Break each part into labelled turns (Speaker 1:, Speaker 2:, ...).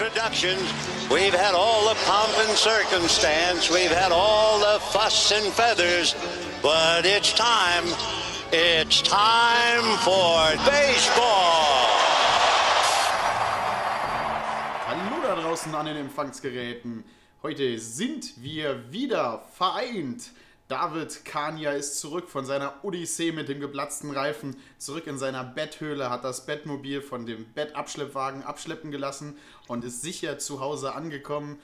Speaker 1: Introductions. We've had all the pomp and circumstance. We've had all the fuss and feathers. But it's time. It's time for baseball.
Speaker 2: Hallo da draußen an den Empfangsgeräten. Heute sind wir wieder vereint. David Kania ist zurück von seiner Odyssee mit dem geplatzten Reifen, zurück in seiner Betthöhle, hat das Bettmobil von dem Bettabschleppwagen abschleppen gelassen und ist sicher zu Hause angekommen.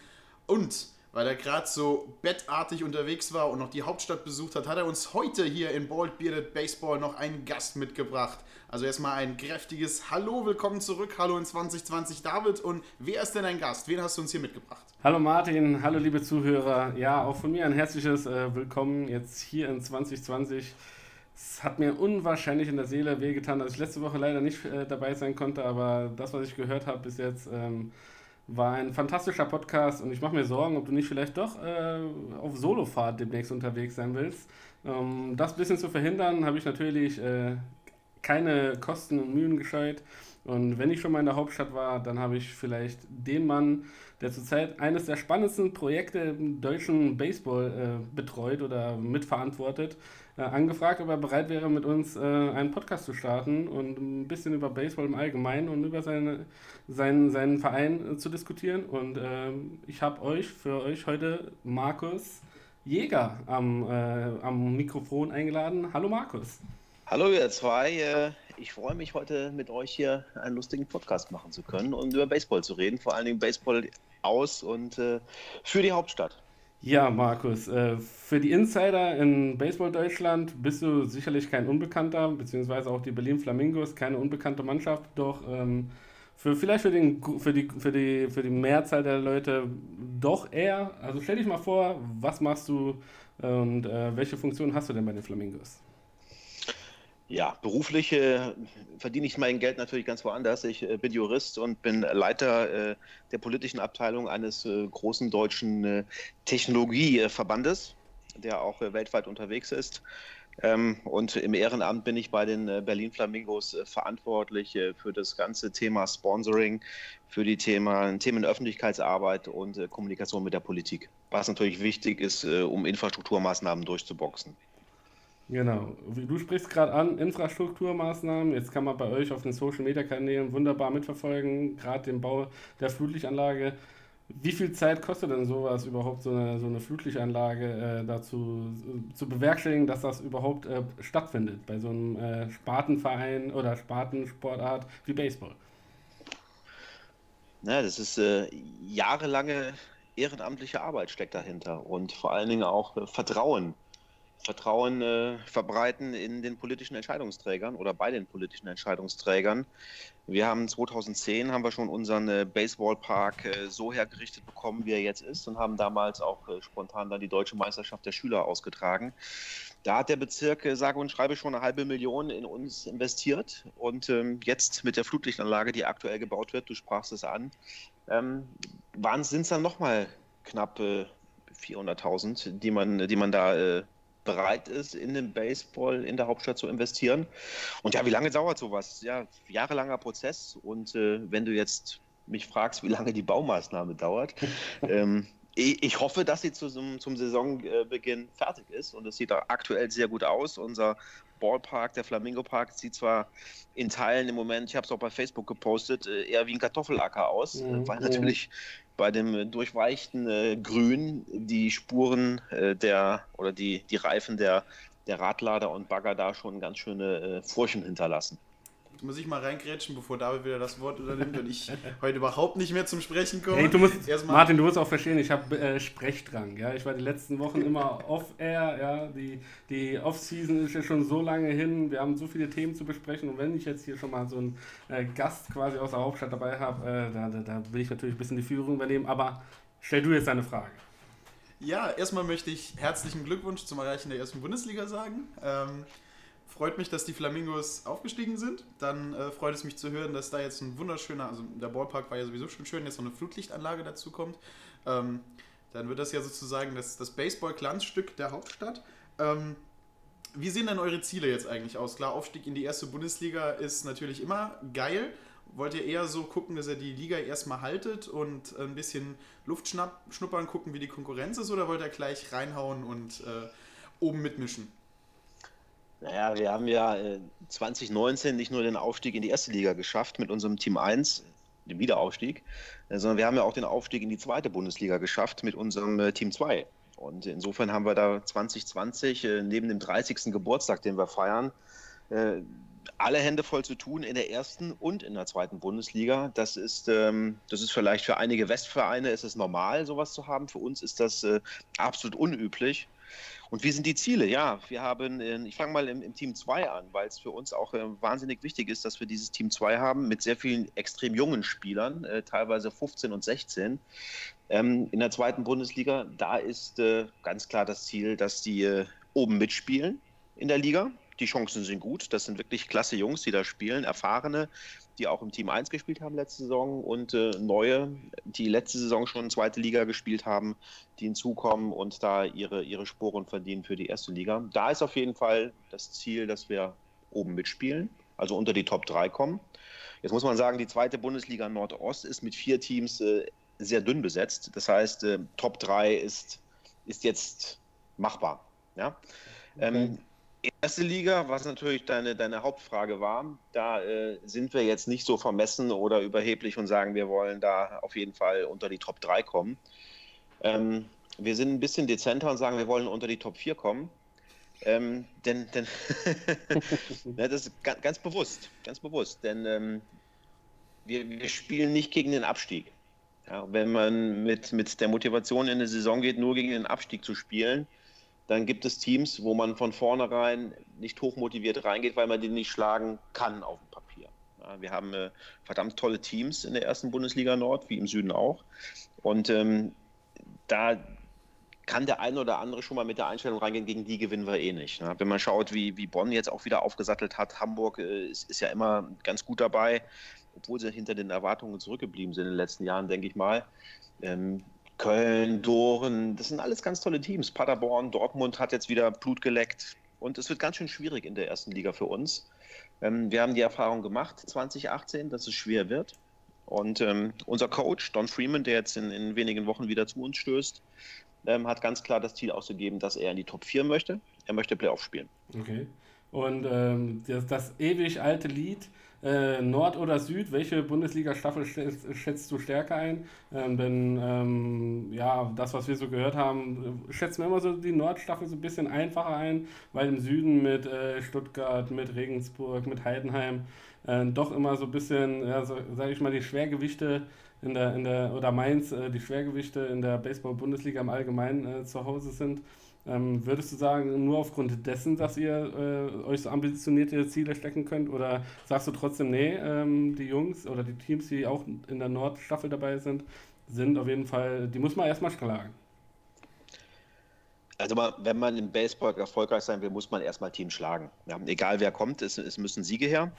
Speaker 2: Und weil er gerade so bettartig unterwegs war und noch die Hauptstadt besucht hat, hat er uns heute hier in Bald Bearded Baseball noch einen Gast mitgebracht. Also erstmal ein kräftiges Hallo, willkommen zurück, hallo in 2020 David. Und wer ist denn ein Gast? Wen hast du uns hier mitgebracht?
Speaker 3: Hallo Martin, hallo liebe Zuhörer. Ja, auch von mir ein herzliches äh, Willkommen jetzt hier in 2020. Es hat mir unwahrscheinlich in der Seele wehgetan, dass ich letzte Woche leider nicht äh, dabei sein konnte, aber das, was ich gehört habe bis jetzt, ähm, war ein fantastischer Podcast und ich mache mir Sorgen, ob du nicht vielleicht doch äh, auf Solofahrt demnächst unterwegs sein willst. Um das ein bisschen zu verhindern, habe ich natürlich äh, keine Kosten und Mühen gescheut. Und wenn ich schon mal in der Hauptstadt war, dann habe ich vielleicht den Mann, der zurzeit eines der spannendsten Projekte im deutschen Baseball äh, betreut oder mitverantwortet, äh, angefragt, ob er bereit wäre, mit uns äh, einen Podcast zu starten und ein bisschen über Baseball im Allgemeinen und über seine, seinen, seinen Verein äh, zu diskutieren. Und ähm, ich habe euch für euch heute Markus Jäger am, äh, am Mikrofon eingeladen. Hallo Markus.
Speaker 4: Hallo ihr zwei, äh, ich freue mich heute mit euch hier einen lustigen Podcast machen zu können und über Baseball zu reden, vor allen Dingen Baseball aus und äh, für die Hauptstadt.
Speaker 3: Ja, Markus, äh, für die Insider in Baseball Deutschland bist du sicherlich kein Unbekannter, beziehungsweise auch die Berlin Flamingos keine unbekannte Mannschaft, doch ähm, für vielleicht für, den, für, die, für, die, für die Mehrzahl der Leute doch eher. Also stell dich mal vor, was machst du und äh, welche Funktion hast du denn bei den Flamingos?
Speaker 4: Ja, beruflich äh, verdiene ich mein Geld natürlich ganz woanders. Ich äh, bin Jurist und bin Leiter äh, der politischen Abteilung eines äh, großen deutschen äh, Technologieverbandes, der auch äh, weltweit unterwegs ist. Ähm, und im Ehrenamt bin ich bei den Berlin Flamingos verantwortlich für das ganze Thema Sponsoring, für die Thema, Themen Öffentlichkeitsarbeit und Kommunikation mit der Politik, was natürlich wichtig ist, um Infrastrukturmaßnahmen durchzuboxen.
Speaker 3: Genau. Du sprichst gerade an, Infrastrukturmaßnahmen. Jetzt kann man bei euch auf den Social Media Kanälen wunderbar mitverfolgen, gerade den Bau der Flutlichtanlage. Wie viel Zeit kostet denn sowas überhaupt, so eine, so eine Flutlichtanlage äh, dazu äh, zu bewerkstelligen, dass das überhaupt äh, stattfindet bei so einem äh, Spartenverein oder Spartensportart wie Baseball?
Speaker 4: Ja, das ist äh, jahrelange ehrenamtliche Arbeit steckt dahinter und vor allen Dingen auch äh, Vertrauen Vertrauen äh, verbreiten in den politischen Entscheidungsträgern oder bei den politischen Entscheidungsträgern. Wir haben 2010 haben wir schon unseren äh, Baseballpark äh, so hergerichtet bekommen, wie er jetzt ist und haben damals auch äh, spontan dann die deutsche Meisterschaft der Schüler ausgetragen. Da hat der Bezirk, äh, sage und schreibe, schon eine halbe Million in uns investiert und ähm, jetzt mit der Flutlichtanlage, die aktuell gebaut wird, du sprachst es an, ähm, sind es dann nochmal knapp 400.000, äh, die man, die man da bereit ist, in den Baseball in der Hauptstadt zu investieren. Und ja, wie lange dauert sowas? Ja, jahrelanger Prozess. Und äh, wenn du jetzt mich fragst, wie lange die Baumaßnahme dauert, ähm, ich hoffe, dass sie zum, zum Saisonbeginn fertig ist und es sieht aktuell sehr gut aus. Unser Ballpark, der Flamingo Park, sieht zwar in Teilen im Moment, ich habe es auch bei Facebook gepostet, äh, eher wie ein Kartoffelacker aus, mhm. weil natürlich bei dem durchweichten äh, Grün die Spuren äh, der oder die, die Reifen der, der Radlader und Bagger da schon ganz schöne äh, Furchen hinterlassen.
Speaker 2: Muss ich mal reingrätschen, bevor David wieder das Wort übernimmt und ich heute überhaupt nicht mehr zum Sprechen komme.
Speaker 3: Hey, du musst, Erstmal Martin, du musst auch verstehen, ich habe äh, Sprechdrang. Ja? Ich war die letzten Wochen immer off-air. Ja? Die, die Off-Season ist ja schon so lange hin. Wir haben so viele Themen zu besprechen. Und wenn ich jetzt hier schon mal so einen äh, Gast quasi aus der Hauptstadt dabei habe, äh, da, da, da will ich natürlich ein bisschen die Führung übernehmen. Aber stell du jetzt deine Frage.
Speaker 2: Ja, erstmal möchte ich herzlichen Glückwunsch zum Erreichen der ersten Bundesliga sagen. Ähm, freut mich, dass die Flamingos aufgestiegen sind. Dann äh, freut es mich zu hören, dass da jetzt ein wunderschöner, also der Ballpark war ja sowieso schon schön, jetzt noch eine Flutlichtanlage dazu kommt. Ähm, dann wird das ja sozusagen das, das Baseball-Glanzstück der Hauptstadt. Ähm, wie sehen denn eure Ziele jetzt eigentlich aus? Klar, Aufstieg in die erste Bundesliga ist natürlich immer geil. Wollt ihr eher so gucken, dass ihr die Liga erstmal haltet und ein bisschen Luft schnuppern, gucken, wie die Konkurrenz ist, oder wollt ihr gleich reinhauen und äh, oben mitmischen?
Speaker 4: Naja, wir haben ja 2019 äh, nicht nur den Aufstieg in die erste Liga geschafft mit unserem Team 1, dem Wiederaufstieg, äh, sondern wir haben ja auch den Aufstieg in die zweite Bundesliga geschafft mit unserem äh, Team 2. Und insofern haben wir da 2020 neben dem 30. Geburtstag, den wir feiern, alle Hände voll zu tun in der ersten und in der zweiten Bundesliga. Das ist, ähm, das ist vielleicht für einige Westvereine ist es normal, sowas zu haben. Für uns ist das absolut unüblich. Und wie sind die Ziele? Ja, wir haben, ich fange mal im, im Team 2 an, weil es für uns auch äh, wahnsinnig wichtig ist, dass wir dieses Team 2 haben mit sehr vielen extrem jungen Spielern, äh, teilweise 15 und 16. Ähm, in der zweiten Bundesliga, da ist äh, ganz klar das Ziel, dass die äh, oben mitspielen in der Liga. Die Chancen sind gut. Das sind wirklich klasse Jungs, die da spielen, erfahrene, die auch im Team 1 gespielt haben letzte Saison und äh, neue, die letzte Saison schon zweite Liga gespielt haben, die hinzukommen und da ihre, ihre Sporen verdienen für die erste Liga. Da ist auf jeden Fall das Ziel, dass wir oben mitspielen, also unter die Top 3 kommen. Jetzt muss man sagen, die zweite Bundesliga Nordost ist mit vier Teams äh, sehr dünn besetzt. Das heißt, äh, Top 3 ist, ist jetzt machbar. Ja? Okay. Ähm, Erste Liga, was natürlich deine, deine Hauptfrage war, da äh, sind wir jetzt nicht so vermessen oder überheblich und sagen, wir wollen da auf jeden Fall unter die Top 3 kommen. Ähm, wir sind ein bisschen dezenter und sagen, wir wollen unter die Top 4 kommen. Ähm, denn, denn ja, das ist ganz, ganz, bewusst, ganz bewusst, denn ähm, wir, wir, spielen nicht gegen den Abstieg. Ja, wenn man mit, mit der Motivation in eine Saison geht, nur gegen den Abstieg zu spielen, dann gibt es Teams, wo man von vornherein nicht hochmotiviert reingeht, weil man die nicht schlagen kann auf dem Papier. Ja, wir haben äh, verdammt tolle Teams in der ersten Bundesliga Nord, wie im Süden auch. Und ähm, da kann der eine oder andere schon mal mit der Einstellung reingehen, gegen die gewinnen wir eh nicht. Ne? Wenn man schaut, wie, wie Bonn jetzt auch wieder aufgesattelt hat, Hamburg äh, ist, ist, ja immer ganz gut dabei, obwohl sie hinter den Erwartungen zurückgeblieben sind in den letzten Jahren, denke ich mal. Ähm, Köln, Doren, das sind alles ganz tolle Teams. Paderborn, Dortmund hat jetzt wieder Blut geleckt. Und es wird ganz schön schwierig in der ersten Liga für uns. Ähm, wir haben die Erfahrung gemacht 2018, dass es schwer wird. Und ähm, unser Coach, Don Freeman, der jetzt in, in, wenigen Wochen wieder zu uns stößt, ähm, hat ganz klar das Ziel ausgegeben, dass er in die Top 4 möchte. Er möchte Playoff spielen.
Speaker 3: Okay. Und ähm, das, das ewig alte Lied, äh, Nord oder Süd, welche Bundesliga-Staffel schätzt, du stärker ein? Ähm, denn ähm, ja, das, was wir so gehört haben, schätzen wir immer so die Nordstaffel so ein bisschen einfacher ein, weil im Süden mit äh, Stuttgart, mit Regensburg, mit Heidenheim äh, doch immer so ein bisschen, ja, so, sag ich mal, die Schwergewichte in der, in der, oder Mainz, äh, die Schwergewichte in der Baseball-Bundesliga im Allgemeinen äh, zu Hause sind. Ähm, würdest du sagen, nur aufgrund dessen, dass ihr äh, euch so ambitionierte Ziele stecken könnt? Oder sagst du trotzdem, nee, ähm, die Jungs oder die Teams, die auch in der Nordstaffel dabei sind, sind auf jeden Fall, die muss man erstmal schlagen?
Speaker 4: Also wenn man im Baseball erfolgreich sein will, muss man erstmal Team schlagen. Ja, egal wer kommt, es, es müssen Siege her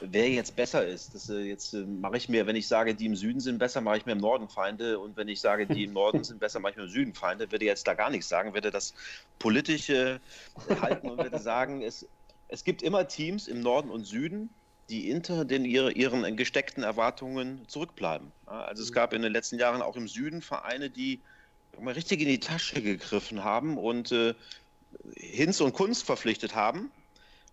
Speaker 4: wer jetzt besser ist. Das, äh, jetzt äh, mache ich mir, wenn ich sage, die im Süden sind besser, mache ich mir im Norden Feinde. Und wenn ich sage, die im Norden sind besser, mache ich mir im Süden Feinde. Würde jetzt da gar nichts sagen, würde das politische äh, halten und würde sagen, es, es gibt immer Teams im Norden und Süden, die hinter den ihre, ihren gesteckten Erwartungen zurückbleiben. Also es gab in den letzten Jahren auch im Süden Vereine, die mal richtig in die Tasche gegriffen haben und äh, Hinz und Kunst verpflichtet haben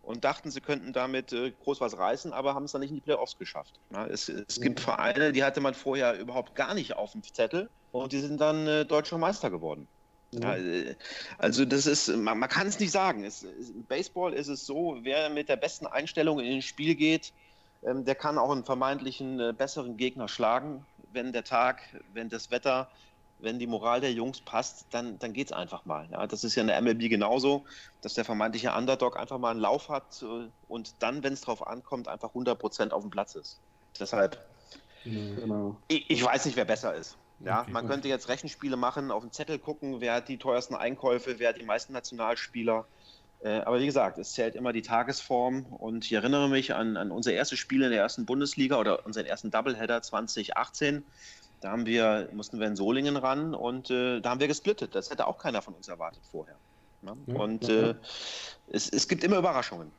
Speaker 4: und dachten, sie könnten damit äh, groß was reißen, aber haben es dann nicht in die Playoffs geschafft. Es, es, gibt mhm. Vereine, die hatte man vorher überhaupt gar nicht auf dem Zettel und die sind dann äh, deutscher Meister geworden. Mhm. Ja, äh, also das ist, man, man kann es nicht sagen. Es, Im Baseball ist es so, wer mit der besten Einstellung in ein Spiel geht, Ähm, der kann auch einen vermeintlichen äh, besseren Gegner schlagen, wenn der Tag, wenn das Wetter, wenn die Moral der Jungs passt, dann, dann geht es einfach mal. Ja, das ist ja in der MLB genauso, dass der vermeintliche Underdog einfach mal einen Lauf hat äh, und dann, wenn es drauf ankommt, einfach 100% auf dem Platz ist. Deshalb, genau. ich, ich weiß nicht, wer besser ist. Ja, okay, man könnte jetzt Rechenspiele machen, auf den Zettel gucken, wer hat die teuersten Einkäufe, wer hat die meisten Nationalspieler. Äh, aber wie gesagt, es zählt immer die Tagesform und ich erinnere mich an, an unser erstes Spiel in der ersten Bundesliga oder unseren ersten Doubleheader 2018. Da haben wir, mussten wir in Solingen ran und äh, da haben wir gesplittet. Das hätte auch keiner von uns erwartet vorher. Ne? Ja, und äh, es, es gibt immer Überraschungen.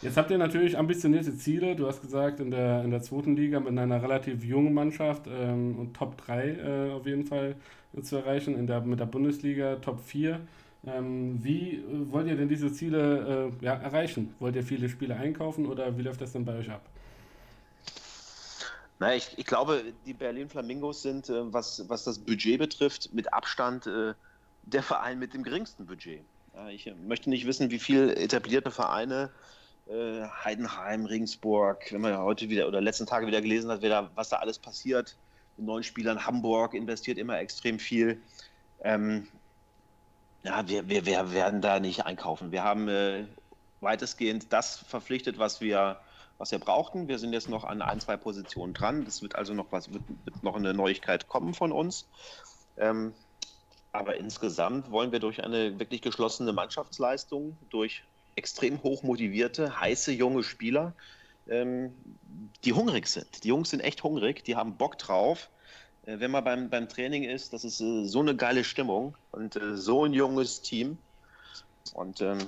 Speaker 3: Jetzt habt ihr natürlich ambitionierte Ziele. Du hast gesagt, in der, in der zweiten Liga mit einer relativ jungen Mannschaft ähm, und Top 3 äh, auf jeden Fall zu erreichen. In der, mit der Bundesliga Top 4. Ähm, wie äh, wollt ihr denn diese Ziele äh, ja, erreichen? Wollt ihr viele Spiele einkaufen oder wie läuft das denn bei euch ab?
Speaker 4: Na, ich, ich glaube, die Berlin Flamingos sind, äh, was, was das Budget betrifft, mit Abstand äh, der Verein mit dem geringsten Budget. ich äh, möchte nicht wissen, wie viele etablierte Vereine, äh, Heidenheim, Regensburg, wenn man ja heute wieder oder letzten Tage wieder gelesen hat, da, was da alles passiert mit neuen Spielern. Hamburg investiert immer extrem viel. Ähm, ja, wir, wir, wir werden da nicht einkaufen. Wir haben äh, weitestgehend das verpflichtet, was wir, was wir brauchten. Wir sind jetzt noch an ein, zwei Positionen dran. Das wird also noch was, wird, wird noch eine Neuigkeit kommen von uns. Ähm, aber insgesamt wollen wir durch eine wirklich geschlossene Mannschaftsleistung, durch extrem hoch motivierte, heiße junge Spieler, ähm, die hungrig sind. Die Jungs sind echt hungrig, die haben Bock drauf. Äh, wenn man beim, beim Training ist, das ist äh, so eine geile Stimmung und äh, so ein junges Team. Und ähm,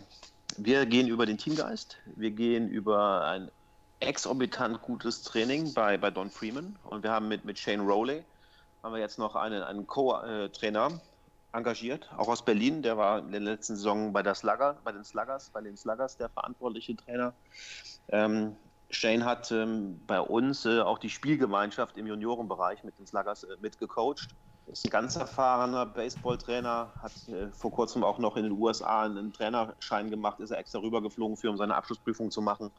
Speaker 4: wir gehen über den Teamgeist, wir gehen über ein exorbitant gutes Training bei, bei Don Freeman und wir haben mit, mit Shane Rowley haben wir jetzt noch einen, einen Co-Trainer engagiert, auch aus Berlin. Der war in der letzten Saison bei, der Slugger, bei den Sluggers, bei den Sluggers der verantwortliche Trainer. Ähm, Shane hat ähm, bei uns äh, auch die Spielgemeinschaft im Juniorenbereich mit den Sluggers äh, mitgecoacht. Ist ein ganz erfahrener Baseballtrainer, hat äh, vor kurzem auch noch in den USA einen Trainerschein gemacht, ist er extra rübergeflogen für, um seine Abschlussprüfung zu machen.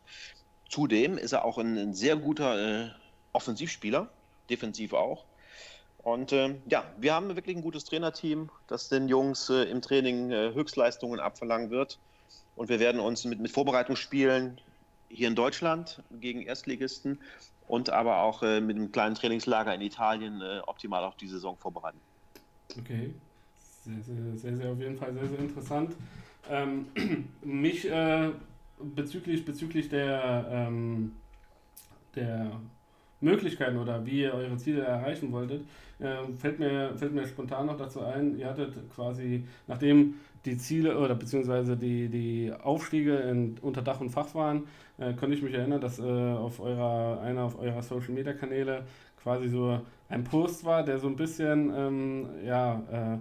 Speaker 4: Zudem ist er auch ein, ein sehr guter äh, Offensivspieler, defensiv auch. Und äh, ja, wir haben wirklich ein gutes Trainerteam, das den Jungs äh, im Training Höchstleistungen abverlangen wird. Und wir werden uns mit, mit Vorbereitungsspielen hier in Deutschland gegen Erstligisten und aber auch äh, mit einem kleinen Trainingslager in Italien äh, optimal auf die Saison vorbereiten.
Speaker 3: Okay, sehr, sehr, sehr, sehr auf jeden Fall sehr, sehr interessant. Ähm, mich äh, bezüglich, bezüglich der, ähm, der Möglichkeiten oder wie ihr eure Ziele erreichen wolltet, äh, fällt, mir, fällt mir spontan noch dazu ein, ihr hattet quasi, nachdem die Ziele oder beziehungsweise die, die Aufstiege in, unter Dach und Fach waren, äh, könnte ich mich erinnern, dass äh, auf eurer, einer auf eurer Social Media Kanäle quasi so ein Post war, der so ein bisschen ähm, ja, äh,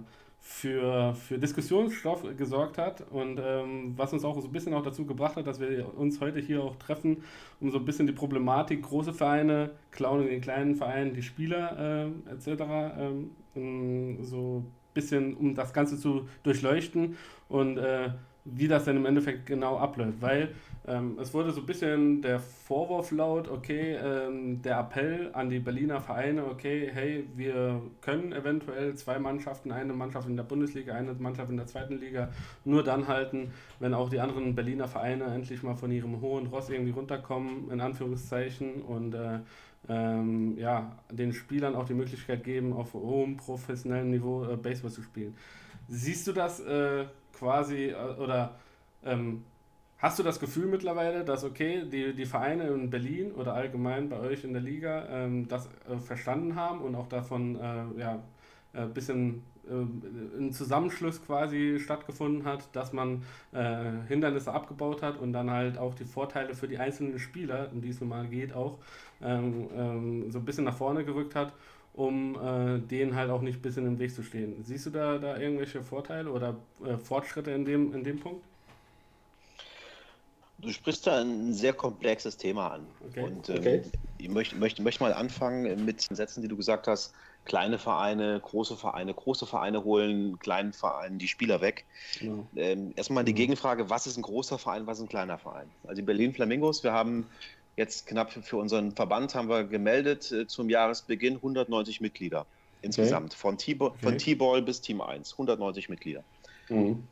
Speaker 3: für, für Diskussionsstoff gesorgt hat und ähm, was uns auch so ein bisschen auch dazu gebracht hat, dass wir uns heute hier auch treffen, um so ein bisschen die Problematik große Vereine klauen in den kleinen Vereinen die Spieler äh, etc. Ähm, so ein bisschen, um das Ganze zu durchleuchten und äh, wie das dann im Endeffekt genau abläuft, weil ähm, es wurde so ein bisschen der Vorwurf laut, okay, ähm, der Appell an die Berliner Vereine, okay, hey, wir können eventuell zwei Mannschaften, eine Mannschaft in der Bundesliga, eine Mannschaft in der zweiten Liga, nur dann halten, wenn auch die anderen Berliner Vereine endlich mal von ihrem hohen Ross irgendwie runterkommen, in Anführungszeichen, und äh, ähm, ja, den Spielern auch die Möglichkeit geben, auf hohem professionellem Niveau äh, Baseball zu spielen. Siehst du das äh, quasi äh, oder ähm, hast du das Gefühl mittlerweile, dass okay, die, die Vereine in Berlin oder allgemein bei euch in der Liga ähm, das äh, verstanden haben und auch davon äh, ja, ein äh, bisschen äh, ein Zusammenschluss quasi stattgefunden hat, dass man äh, Hindernisse abgebaut hat und dann halt auch die Vorteile für die einzelnen Spieler, um die es normal geht, auch ähm, ähm, so ein bisschen nach vorne gerückt hat um äh, denen halt auch nicht ein bisschen im Weg zu stehen. Siehst du da, da irgendwelche Vorteile oder äh, Fortschritte in dem, in dem Punkt?
Speaker 4: Du sprichst da ein sehr komplexes Thema an. Okay. Und ähm, okay. ich möchte, möchte, möchte mal anfangen mit den Sätzen, die du gesagt hast. Kleine Vereine, große Vereine, große Vereine holen kleinen Vereinen die Spieler weg. Ja. Ähm, erstmal die Gegenfrage, was ist ein großer Verein, was ist ein kleiner Verein? Also die Berlin Flamingos, wir haben jetzt knapp für unseren Verband haben wir gemeldet äh, zum Jahresbeginn 190 Mitglieder insgesamt. Okay. Von T-Ball okay. bis Team 1. 190 Mitglieder. Mhm.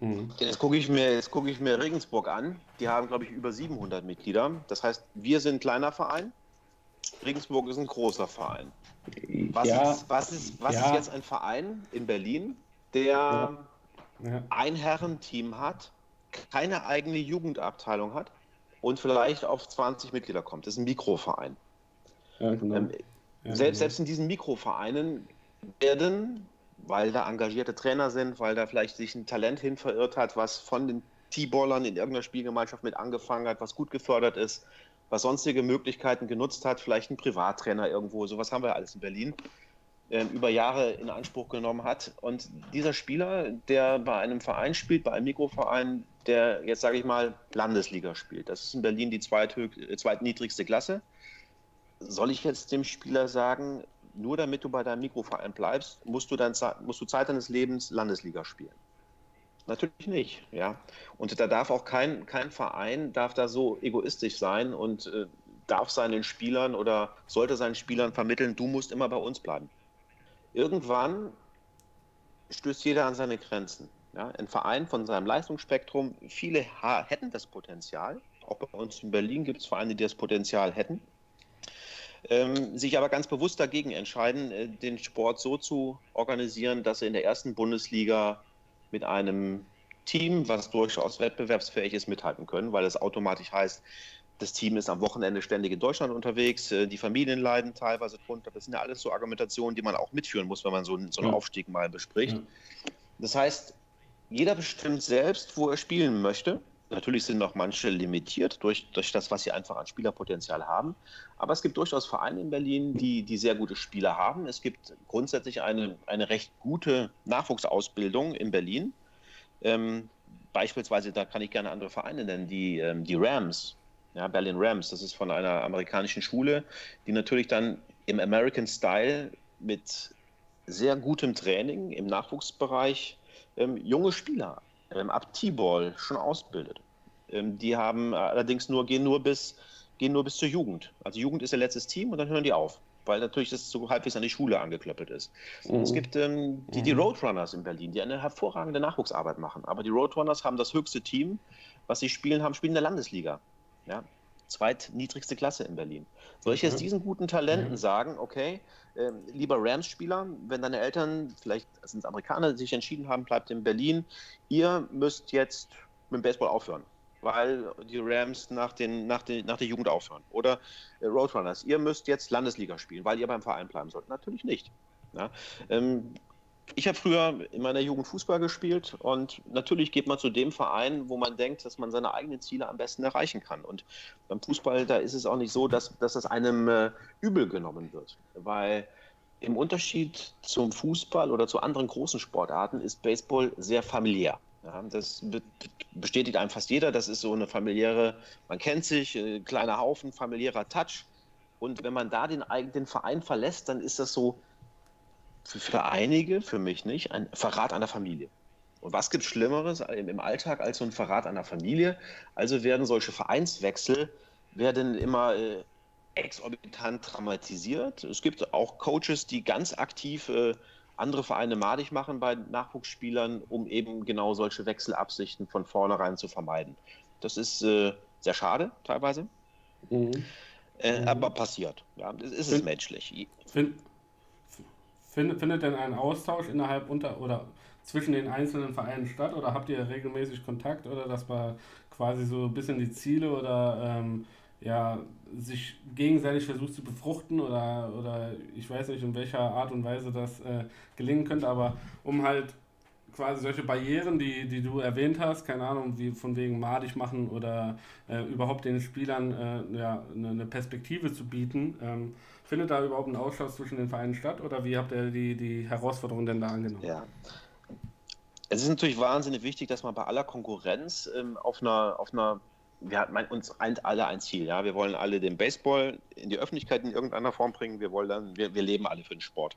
Speaker 4: Mhm. Jetzt gucke ich, mir, guck ich mir Regensburg an. Die haben, glaube ich, über 700 Mitglieder. Das heißt, wir sind ein kleiner Verein. Regensburg ist ein großer Verein. Was, ja. ist, was, ist, was ja. ist jetzt ein Verein in Berlin, der ja. ein Herrenteam hat, keine eigene Jugendabteilung hat und vielleicht auf 20 Mitglieder kommt? Das ist ein Mikroverein. Genau. Ähm, selbst, genau. selbst in diesen Mikrovereinen werden weil da engagierte Trainer sind, weil da vielleicht sich ein Talent hin verirrt hat, was von den T-Ballern in irgendeiner Spielgemeinschaft mit angefangen hat, was gut gefördert ist, was sonstige Möglichkeiten genutzt hat, vielleicht ein Privattrainer irgendwo, sowas haben wir alles in Berlin, äh, über Jahre in Anspruch genommen hat. Und dieser Spieler, der bei einem Verein spielt, bei einem Mikroverein, der jetzt sage ich mal Landesliga spielt, das ist in Berlin die äh, zweitniedrigste Klasse, soll ich jetzt dem Spieler sagen, nur damit du bei deinem Mikroverein bleibst, musst du, dann, musst du Zeit deines Lebens Landesliga spielen. Natürlich nicht, ja. Und da darf auch kein, kein Verein darf da so egoistisch sein und äh, darf seinen Spielern oder sollte seinen Spielern vermitteln, du musst immer bei uns bleiben. Irgendwann stößt jeder an seine Grenzen. Ja. Ein Verein von seinem Leistungsspektrum, viele hätten das Potenzial. Auch bei uns in Berlin gibt es Vereine, die das Potenzial hätten ähm, sich aber ganz bewusst dagegen entscheiden, äh, den Sport so zu organisieren, dass er in der ersten Bundesliga mit einem Team, was durchaus wettbewerbsfähig ist, mithalten können, weil es automatisch heißt, das Team ist am Wochenende ständig in Deutschland unterwegs, äh, die Familien leiden teilweise drunter. Das sind ja alles so Argumentationen, die man auch mitführen muss, wenn man so, so einen Aufstieg mal bespricht. Das heißt, jeder bestimmt selbst, wo er spielen möchte. Natürlich sind noch manche limitiert durch, durch das, was sie einfach an Spielerpotenzial haben. Aber es gibt durchaus Vereine in Berlin, die, die sehr gute Spieler haben. Es gibt grundsätzlich eine, eine recht gute Nachwuchsausbildung in Berlin. Ähm, beispielsweise, da kann ich gerne andere Vereine nennen, die, ähm, die Rams, ja, Berlin Rams, das ist von einer amerikanischen Schule, die natürlich dann im American Style mit sehr gutem Training im Nachwuchsbereich ähm, junge Spieler ähm, ab T-Ball schon ausbildet. Ähm, die haben allerdings nur, gehen nur bis, gehen nur bis zur Jugend. Also Jugend ist ihr letztes Team und dann hören die auf, weil natürlich das so halbwegs an die Schule angeklöppelt ist. Mhm. Es gibt ähm, die, die mhm. Roadrunners in Berlin, die eine hervorragende Nachwuchsarbeit machen. Aber die Roadrunners haben das höchste Team, was sie spielen haben, spielen in der Landesliga. Ja? Zweitniedrigste Klasse in Berlin. Soll ich jetzt mhm. diesen guten Talenten mhm. sagen, okay, äh, lieber Rams-Spieler, wenn deine Eltern, vielleicht sind es Amerikaner, die sich entschieden haben, bleibt in Berlin, ihr müsst jetzt mit dem Baseball aufhören, weil die Rams nach, den, nach, den, nach der Jugend aufhören. Oder äh, Roadrunners, ihr müsst jetzt Landesliga spielen, weil ihr beim Verein bleiben sollt. Natürlich nicht. Ja? Ähm, ich habe früher in meiner Jugend Fußball gespielt und natürlich geht man zu dem Verein, wo man denkt, dass man seine eigenen Ziele am besten erreichen kann. Und beim Fußball, da ist es auch nicht so, dass, dass das einem äh, übel genommen wird. Weil im Unterschied zum Fußball oder zu anderen großen Sportarten ist Baseball sehr familiär. Ja, das bestätigt einem fast jeder. Das ist so eine familiäre, man kennt sich, äh, kleiner Haufen, familiärer Touch. Und wenn man da den eigenen Verein verlässt, dann ist das so, für, für einige, für mich nicht, ein Verrat an der Familie. Und was gibt Schlimmeres im Alltag als so ein Verrat an der Familie? Also werden solche Vereinswechsel werden immer äh, exorbitant dramatisiert. Es gibt auch Coaches, die ganz aktiv äh, andere Vereine madig machen bei Nachwuchsspielern, um eben genau solche Wechselabsichten von vornherein zu vermeiden. Das ist äh, sehr schade teilweise, mhm. Äh, mhm. aber passiert. Ja, es ist find, menschlich.
Speaker 3: Find, Findet, findet denn ein Austausch innerhalb unter oder zwischen den einzelnen Vereinen statt? Oder habt ihr regelmäßig Kontakt? Oder dass man quasi so ein bisschen die Ziele oder ähm, ja, sich gegenseitig versucht zu befruchten? Oder, oder ich weiß nicht, in welcher Art und Weise das äh, gelingen könnte, aber um halt quasi solche Barrieren, die, die du erwähnt hast, keine Ahnung, wie von wegen madig machen oder äh, überhaupt den Spielern äh, ja, eine Perspektive zu bieten, ähm, Findet da überhaupt ein Austausch zwischen den Vereinen statt oder wie habt ihr die, die Herausforderungen denn da angenommen?
Speaker 4: Ja. Es ist natürlich wahnsinnig wichtig, dass man bei aller Konkurrenz ähm, auf einer, auf einer wir haben uns eint alle ein Ziel, ja. Wir wollen alle den Baseball in die Öffentlichkeit in irgendeiner Form bringen. Wir wollen dann, wir, wir leben alle für den Sport.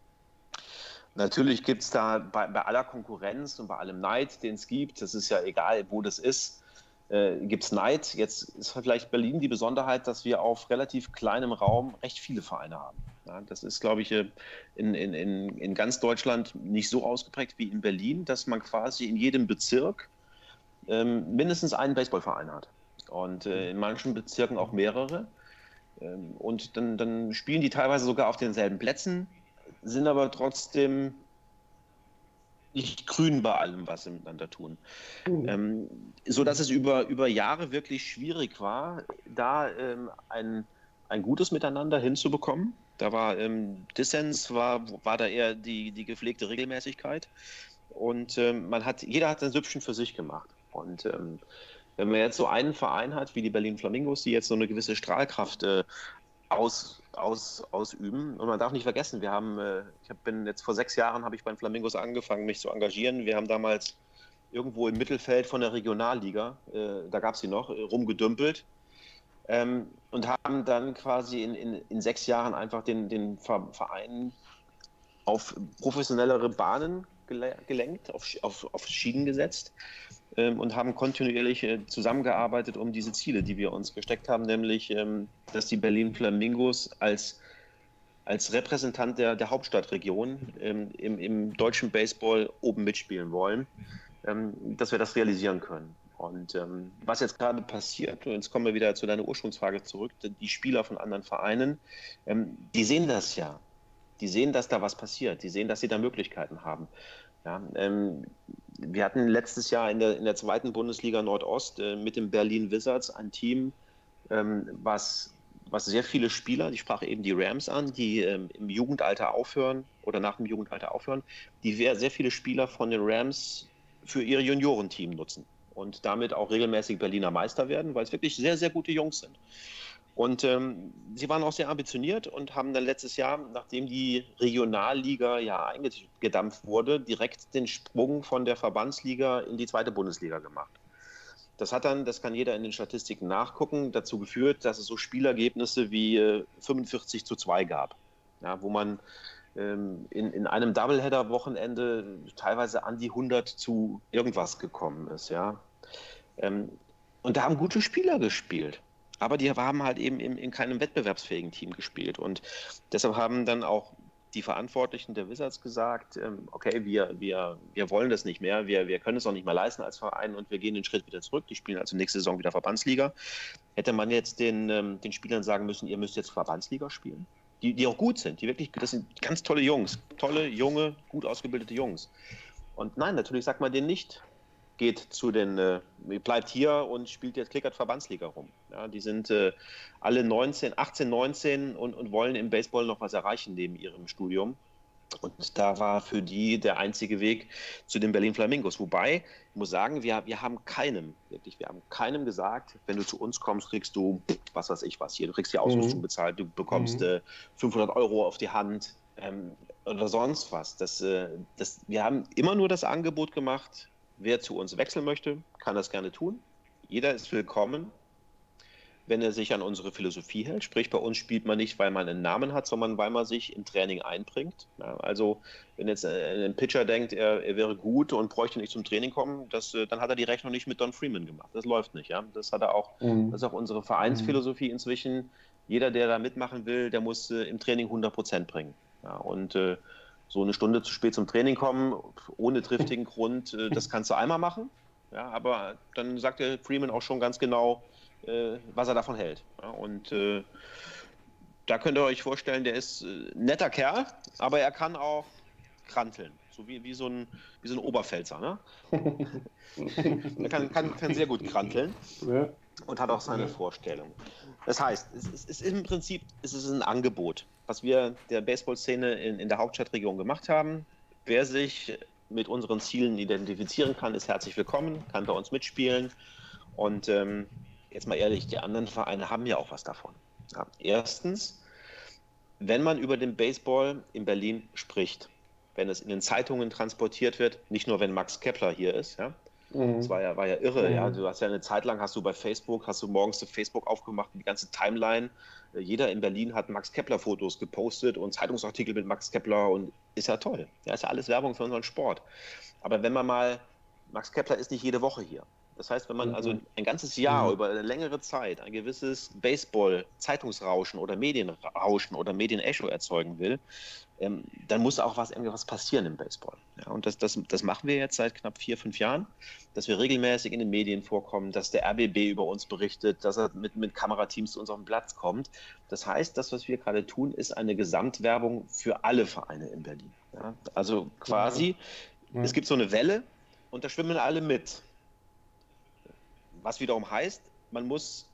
Speaker 4: Natürlich gibt es da bei, bei, aller Konkurrenz und bei allem Neid, den es gibt, das ist ja egal, wo das ist, äh, gibt es Neid. Jetzt ist vielleicht Berlin die Besonderheit, dass wir auf relativ kleinem Raum recht viele Vereine haben. Ja, das ist, glaube ich, in, in, in, in ganz Deutschland nicht so ausgeprägt wie in Berlin, dass man quasi in jedem Bezirk ähm, mindestens einen Baseballverein hat. Und äh, in manchen Bezirken auch mehrere. Ähm, und dann, dann spielen die teilweise sogar auf denselben Plätzen, sind aber trotzdem nicht grün bei allem, was sie miteinander tun. Mhm. Ähm, so dass es über, über Jahre wirklich schwierig war, da ähm, ein, ein gutes Miteinander hinzubekommen. Da war ähm, Dissens, war, war da eher die, die gepflegte Regelmäßigkeit. Und ähm, man hat, jeder hat sein Süppchen für sich gemacht. Und ähm, wenn man jetzt so einen Verein hat wie die Berlin Flamingos, die jetzt so eine gewisse Strahlkraft äh, aus, aus, ausüben. Und man darf nicht vergessen, wir haben, äh, ich hab, bin jetzt vor sechs Jahren habe ich beim Flamingos angefangen, mich zu engagieren. Wir haben damals irgendwo im Mittelfeld von der Regionalliga, äh, da gab es sie noch, äh, rumgedümpelt. Ähm, und haben dann quasi in, in, in sechs Jahren einfach den, den Verein auf professionellere Bahnen gelenkt, auf, auf, auf Schienen gesetzt und haben kontinuierlich äh, zusammengearbeitet um diese Ziele, die wir uns gesteckt haben, nämlich, ähm, dass die Berlin Flamingos als, als Repräsentant der, der Hauptstadtregion ähm, im, im deutschen Baseball oben mitspielen wollen, ähm, dass wir das realisieren können. Und ähm, was jetzt gerade passiert, und jetzt kommen wir wieder zu deiner Ursprungsfrage zurück, die Spieler von anderen Vereinen, ähm, die sehen das ja. Die sehen, dass da was passiert. Die sehen, dass sie da Möglichkeiten haben. Ja, ähm, wir hatten letztes Jahr in der, in der zweiten Bundesliga Nordost äh, mit dem Berlin Wizards ein Team, ähm, was, was sehr viele Spieler, ich sprach eben die Rams an, die ähm, im Jugendalter aufhören oder nach dem Jugendalter aufhören, die sehr viele Spieler von den Rams für ihr Juniorenteam nutzen und damit auch regelmäßig Berliner Meister werden, weil es wirklich sehr, sehr gute Jungs sind. Und ähm, sie waren auch sehr ambitioniert und haben dann letztes Jahr, nachdem die Regionalliga ja eingedampft wurde, direkt den Sprung von der Verbandsliga in die zweite Bundesliga gemacht. Das hat dann, das kann jeder in den Statistiken nachgucken, dazu geführt, dass es so Spielergebnisse wie äh, 45 zu 2 gab, ja, wo man ähm, in, in einem Doubleheader-Wochenende teilweise an die 100 zu irgendwas gekommen ist. Ja. Ähm, und da haben gute Spieler gespielt. Aber die haben halt eben in, in keinem wettbewerbsfähigen Team gespielt. Und deshalb haben dann auch die Verantwortlichen der Wizards gesagt, ähm, okay, wir, wir, wir wollen das nicht mehr, wir, wir können es auch nicht mehr leisten als Verein und wir gehen den Schritt wieder zurück. Die spielen also nächste Saison wieder Verbandsliga. Hätte man jetzt den, ähm, den Spielern sagen müssen, ihr müsst jetzt Verbandsliga spielen, die, die auch gut sind, die wirklich, das sind ganz tolle Jungs, tolle, junge, gut ausgebildete Jungs. Und nein, natürlich sagt man denen nicht, geht zu den, äh, bleibt hier und spielt jetzt Klickert Verbandsliga rum. Ja, die sind äh, alle 19, 18, 19 und, und wollen im Baseball noch was erreichen neben ihrem Studium. Und da war für die der einzige Weg zu den Berlin Flamingos. Wobei, ich muss sagen, wir, wir haben keinem, wirklich, wir haben keinem gesagt, wenn du zu uns kommst, kriegst du, was weiß ich was hier, du kriegst die Ausrüstung mhm. bezahlt, du bekommst mhm. äh, 500 Euro auf die Hand ähm, oder sonst was. Das, äh, das, wir haben immer nur das Angebot gemacht, Wer zu uns wechseln möchte, kann das gerne tun. Jeder ist willkommen, wenn er sich an unsere Philosophie hält. Sprich, bei uns spielt man nicht, weil man einen Namen hat, sondern weil man sich im Training einbringt. Ja, also, wenn jetzt äh, ein Pitcher denkt, er, er, wäre gut und bräuchte nicht zum Training kommen, das, äh, dann hat er die Rechnung nicht mit Don Freeman gemacht. Das läuft nicht. Ja? Das hat er auch, mhm. das ist auch unsere Vereinsphilosophie inzwischen. Jeder, der da mitmachen will, der muss äh, im Training 100 Prozent bringen. Ja, und äh, so eine Stunde zu spät zum Training kommen, ohne triftigen Grund, äh, das kannst du einmal machen. Ja, aber dann sagt der Freeman auch schon ganz genau, äh, was er davon hält. Ja, und äh, da könnt ihr euch vorstellen, der ist äh, netter Kerl, aber er kann auch kranteln. So wie, wie, so, ein, wie so ein Oberpfälzer. Ne? er kann, kann, kann sehr gut kranteln ja. Und hat auch seine Vorstellung. Das heißt, es ist, es ist im Prinzip es ist ein Angebot was wir der Baseball-Szene in, in der Hauptstadtregion gemacht haben. Wer sich mit unseren Zielen identifizieren kann, ist herzlich willkommen, kann bei uns mitspielen. Und ähm, jetzt mal ehrlich, die anderen Vereine haben ja auch was davon. Ja, erstens, wenn man über den Baseball in Berlin spricht, wenn es in den Zeitungen transportiert wird, nicht nur wenn Max Kepler hier ist, ja, Mhm. Das war ja, war ja irre, mhm. ja. Du hast ja eine Zeit lang, hast du bei Facebook, hast du morgens Facebook aufgemacht, die ganze Timeline. Äh, jeder in Berlin hat Max Kepler-Fotos gepostet und Zeitungsartikel mit Max Kepler und ist ja toll. Ja, ist ja alles Werbung für unseren Sport. Aber wenn man mal, Max Kepler ist nicht jede Woche hier. Das heißt, wenn man also ein ganzes Jahr über eine längere Zeit ein gewisses Baseball-Zeitungsrauschen oder Medienrauschen oder Medienecho erzeugen will, ähm, dann muss auch was, irgendwas passieren im Baseball. Ja, und das, das, das machen wir jetzt seit knapp vier, fünf Jahren, dass wir regelmäßig in den Medien vorkommen, dass der RBB über uns berichtet, dass er mit, mit Kamerateams zu uns auf den Platz kommt. Das heißt, das, was wir gerade tun, ist eine Gesamtwerbung für alle Vereine in Berlin. Ja, also quasi, ja. es gibt so eine Welle und da schwimmen alle mit. Was wiederum heißt, man muss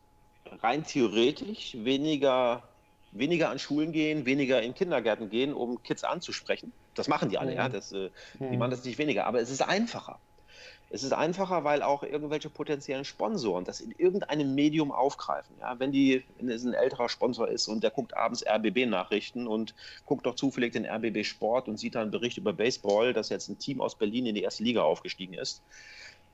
Speaker 4: rein theoretisch weniger, weniger an Schulen gehen, weniger in Kindergärten gehen, um Kids anzusprechen. Das machen die alle, mhm. ja. Das, äh, die mhm. machen das nicht weniger, aber es ist einfacher. Es ist einfacher, weil auch irgendwelche potenziellen Sponsoren das in irgendeinem Medium aufgreifen. Ja, wenn, die, wenn es ein älterer Sponsor ist und der guckt abends RBB-Nachrichten und guckt doch zufällig den RBB Sport und sieht da einen Bericht über Baseball, dass jetzt ein Team aus Berlin in die erste Liga aufgestiegen ist,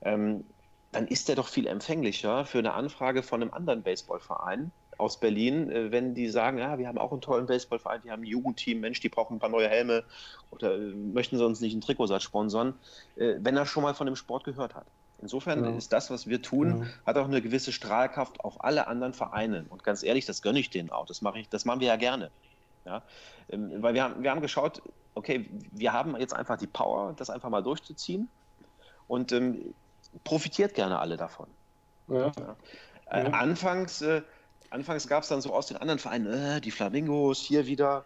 Speaker 4: ähm, dann ist der doch viel empfänglicher für eine Anfrage von einem anderen Baseballverein aus Berlin, äh, wenn die sagen, ja, wir haben auch einen tollen Baseballverein, wir haben ein Jugendteam, Mensch, die brauchen ein paar neue Helme oder äh, möchten sie uns nicht einen Trikotsatz sponsern, äh, wenn er schon mal von dem Sport gehört hat. Insofern ja. ist das, was wir tun, ja. hat auch eine gewisse Strahlkraft auf alle anderen Vereine. Und ganz ehrlich, das gönne ich denen auch. Das mache ich, das machen wir ja gerne. Ja? Ähm, weil wir haben, wir haben geschaut, okay, wir haben jetzt einfach die Power, das einfach mal durchzuziehen. Und ähm, profitiert gerne alle davon. Ja. Ja. Äh, anfangs äh, anfangs gab es dann so aus den anderen Vereinen, äh, die Flamingos hier wieder.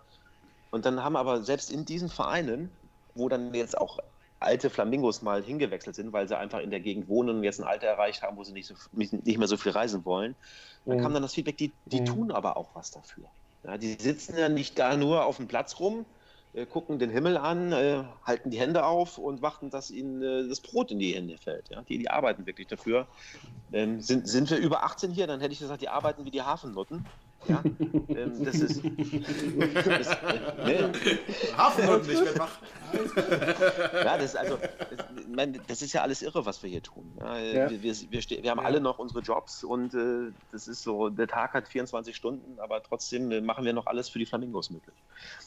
Speaker 4: Und dann haben aber selbst in diesen Vereinen, wo dann jetzt auch alte Flamingos mal hingewechselt sind, weil sie einfach in der Gegend wohnen und jetzt ein Alter erreicht haben, wo sie nicht, so, nicht mehr so viel reisen wollen, dann mhm. kam dann das Feedback, die, die mhm. tun aber auch was dafür. Ja, die sitzen ja nicht da nur auf dem Platz rum, gucken den Himmel an, äh, halten die Hände auf und warten, dass ihnen äh, das Brot in die Hände fällt. Ja? Die, die arbeiten wirklich dafür. Ähm, sind, sind wir über 18 hier, dann hätte ich gesagt, die arbeiten wie die Hafennutten. Ja, ähm, das ist. Das,
Speaker 2: ne? Ich wach.
Speaker 4: Ja, das ist also. Das, mein, das ist ja alles irre, was wir hier tun. Ja, ja. Wir, wir, wir, wir, haben ja. alle noch unsere Jobs und äh, das ist so, der Tag hat 24 Stunden, aber trotzdem äh, machen wir noch alles für die Flamingos möglich.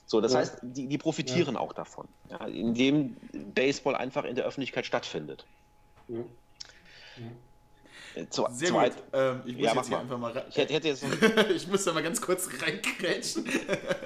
Speaker 4: So, das heißt, die, die profitieren auch davon, indem Baseball einfach in der Öffentlichkeit stattfindet.
Speaker 2: Zu, Sehr gut. Ähm, ich muss ja, jetzt hier einfach mal
Speaker 4: ich, hätte, hätte jetzt
Speaker 2: ich muss da mal ganz kurz reingrätschen.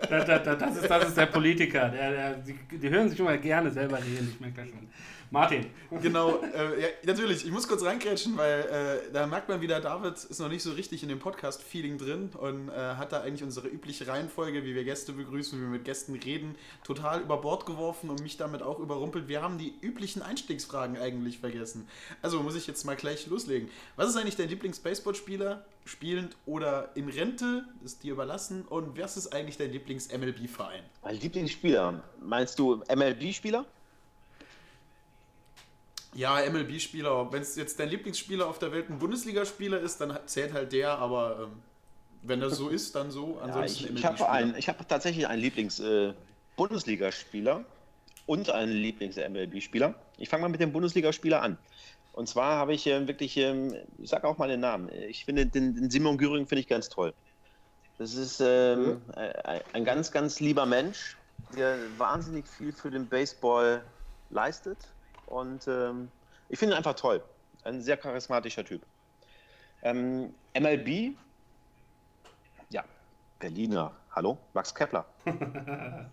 Speaker 3: da, da, da, das, ist, das ist der Politiker. Der, der, die, die hören sich immer gerne selber reden, ich merke das schon. Martin.
Speaker 2: Genau, äh, ja, natürlich. Ich muss kurz reingrätschen, weil äh, da merkt man wieder, David ist noch nicht so richtig in dem Podcast-Feeling drin und äh, hat da eigentlich unsere übliche Reihenfolge, wie wir Gäste begrüßen, wie wir mit Gästen reden, total über Bord geworfen und mich damit auch überrumpelt. Wir haben die üblichen Einstiegsfragen eigentlich vergessen. Also muss ich jetzt mal gleich loslegen. Was ist eigentlich dein Lieblings-Baseballspieler? Spielend oder in Rente? Ist dir überlassen. Und was ist eigentlich dein Lieblings-MLB-Verein?
Speaker 4: Mein Lieblingsspieler? Meinst du MLB-Spieler?
Speaker 2: Ja, MLB-Spieler. Wenn es jetzt dein Lieblingsspieler auf der Welt ein Bundesligaspieler ist, dann zählt halt der, aber ähm, wenn das so ist, dann so.
Speaker 4: Ansonsten ja, ich, ich habe hab tatsächlich einen Lieblings-Bundesligaspieler äh, und einen Lieblings-MLB-Spieler. Ich fange mal mit dem Bundesligaspieler an. Und zwar habe ich äh, wirklich, äh, ich sage auch mal den Namen, ich finde den, den Simon Güring finde ich ganz toll. Das ist ähm, mhm. ein ganz, ganz lieber Mensch, der wahnsinnig viel für den Baseball leistet und ähm, ich finde ihn einfach toll. Ein sehr charismatischer Typ. Ähm, MLB, ja, Berliner. Hallo, Max Kepler.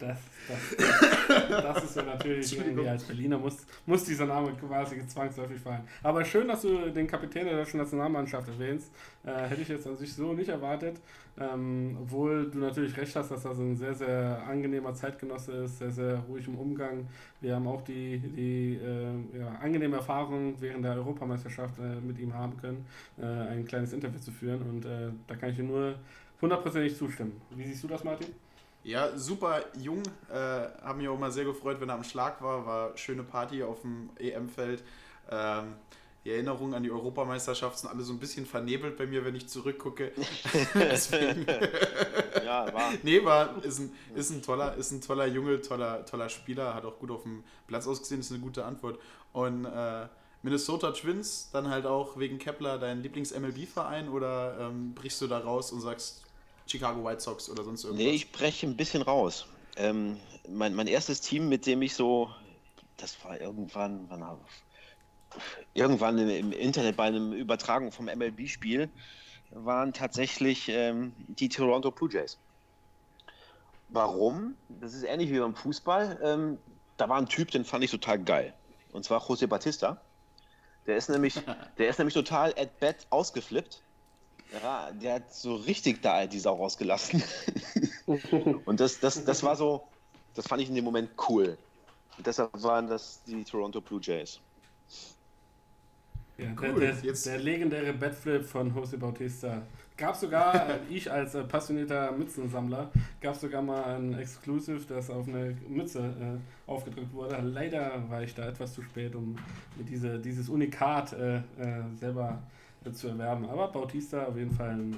Speaker 3: Das, das, das ist ja natürlich irgendwie als Berliner muss, muss dieser Name quasi zwangsläufig fallen. Aber schön, dass du den Kapitän der deutschen Nationalmannschaft erwähnst. Äh, hätte ich jetzt an sich so nicht erwartet. Ähm, obwohl du natürlich recht hast, dass das ein sehr, sehr angenehmer Zeitgenosse ist, sehr, sehr ruhig im Umgang. Wir haben auch die, die äh, ja, angenehme Erfahrung während der Europameisterschaft äh, mit ihm haben können, äh, ein kleines Interview zu führen. Und äh, da kann ich dir nur hundertprozentig zustimmen. Wie siehst du das, Martin?
Speaker 2: Ja, super jung. Äh, haben mich auch mal sehr gefreut, wenn er am Schlag war. War schöne Party auf dem EM-Feld. Ähm, die Erinnerungen an die Europameisterschaft sind alle so ein bisschen vernebelt bei mir, wenn ich zurückgucke. Deswegen. ja, war. Nee, war, ist ein, ist ein toller, ist ein toller Junge, toller, toller Spieler, hat auch gut auf dem Platz ausgesehen, ist eine gute Antwort. Und äh, Minnesota Twins, dann halt auch wegen Kepler dein Lieblings-MLB-Verein oder ähm, brichst du da raus und sagst, Chicago White Sox oder sonst irgendwas?
Speaker 4: Nee, ich breche ein bisschen raus. Ähm, mein, mein erstes Team, mit dem ich so das war irgendwann, wann, irgendwann im Internet bei einem Übertragung vom MLB-Spiel, waren tatsächlich ähm, die Toronto Blue Jays. Warum? Das ist ähnlich wie beim Fußball. Ähm, da war ein Typ, den fand ich total geil. Und zwar José Batista. Der ist nämlich, der ist nämlich total at bat ausgeflippt. Ja, der hat so richtig da die Sau rausgelassen. Und das, das, das war so, das fand ich in dem Moment cool. Und deshalb waren das die Toronto Blue Jays.
Speaker 3: Ja, cool. der, der, der, legendäre Batflip von Jose Bautista. Gab sogar, ich als äh, passionierter Mützensammler, gab sogar mal ein Exclusive, das auf eine Mütze äh, aufgedrückt wurde. Leider war ich da etwas zu spät, um diese, dieses Unikat äh, äh selber äh, zu erwerben. Aber Bautista auf jeden Fall ein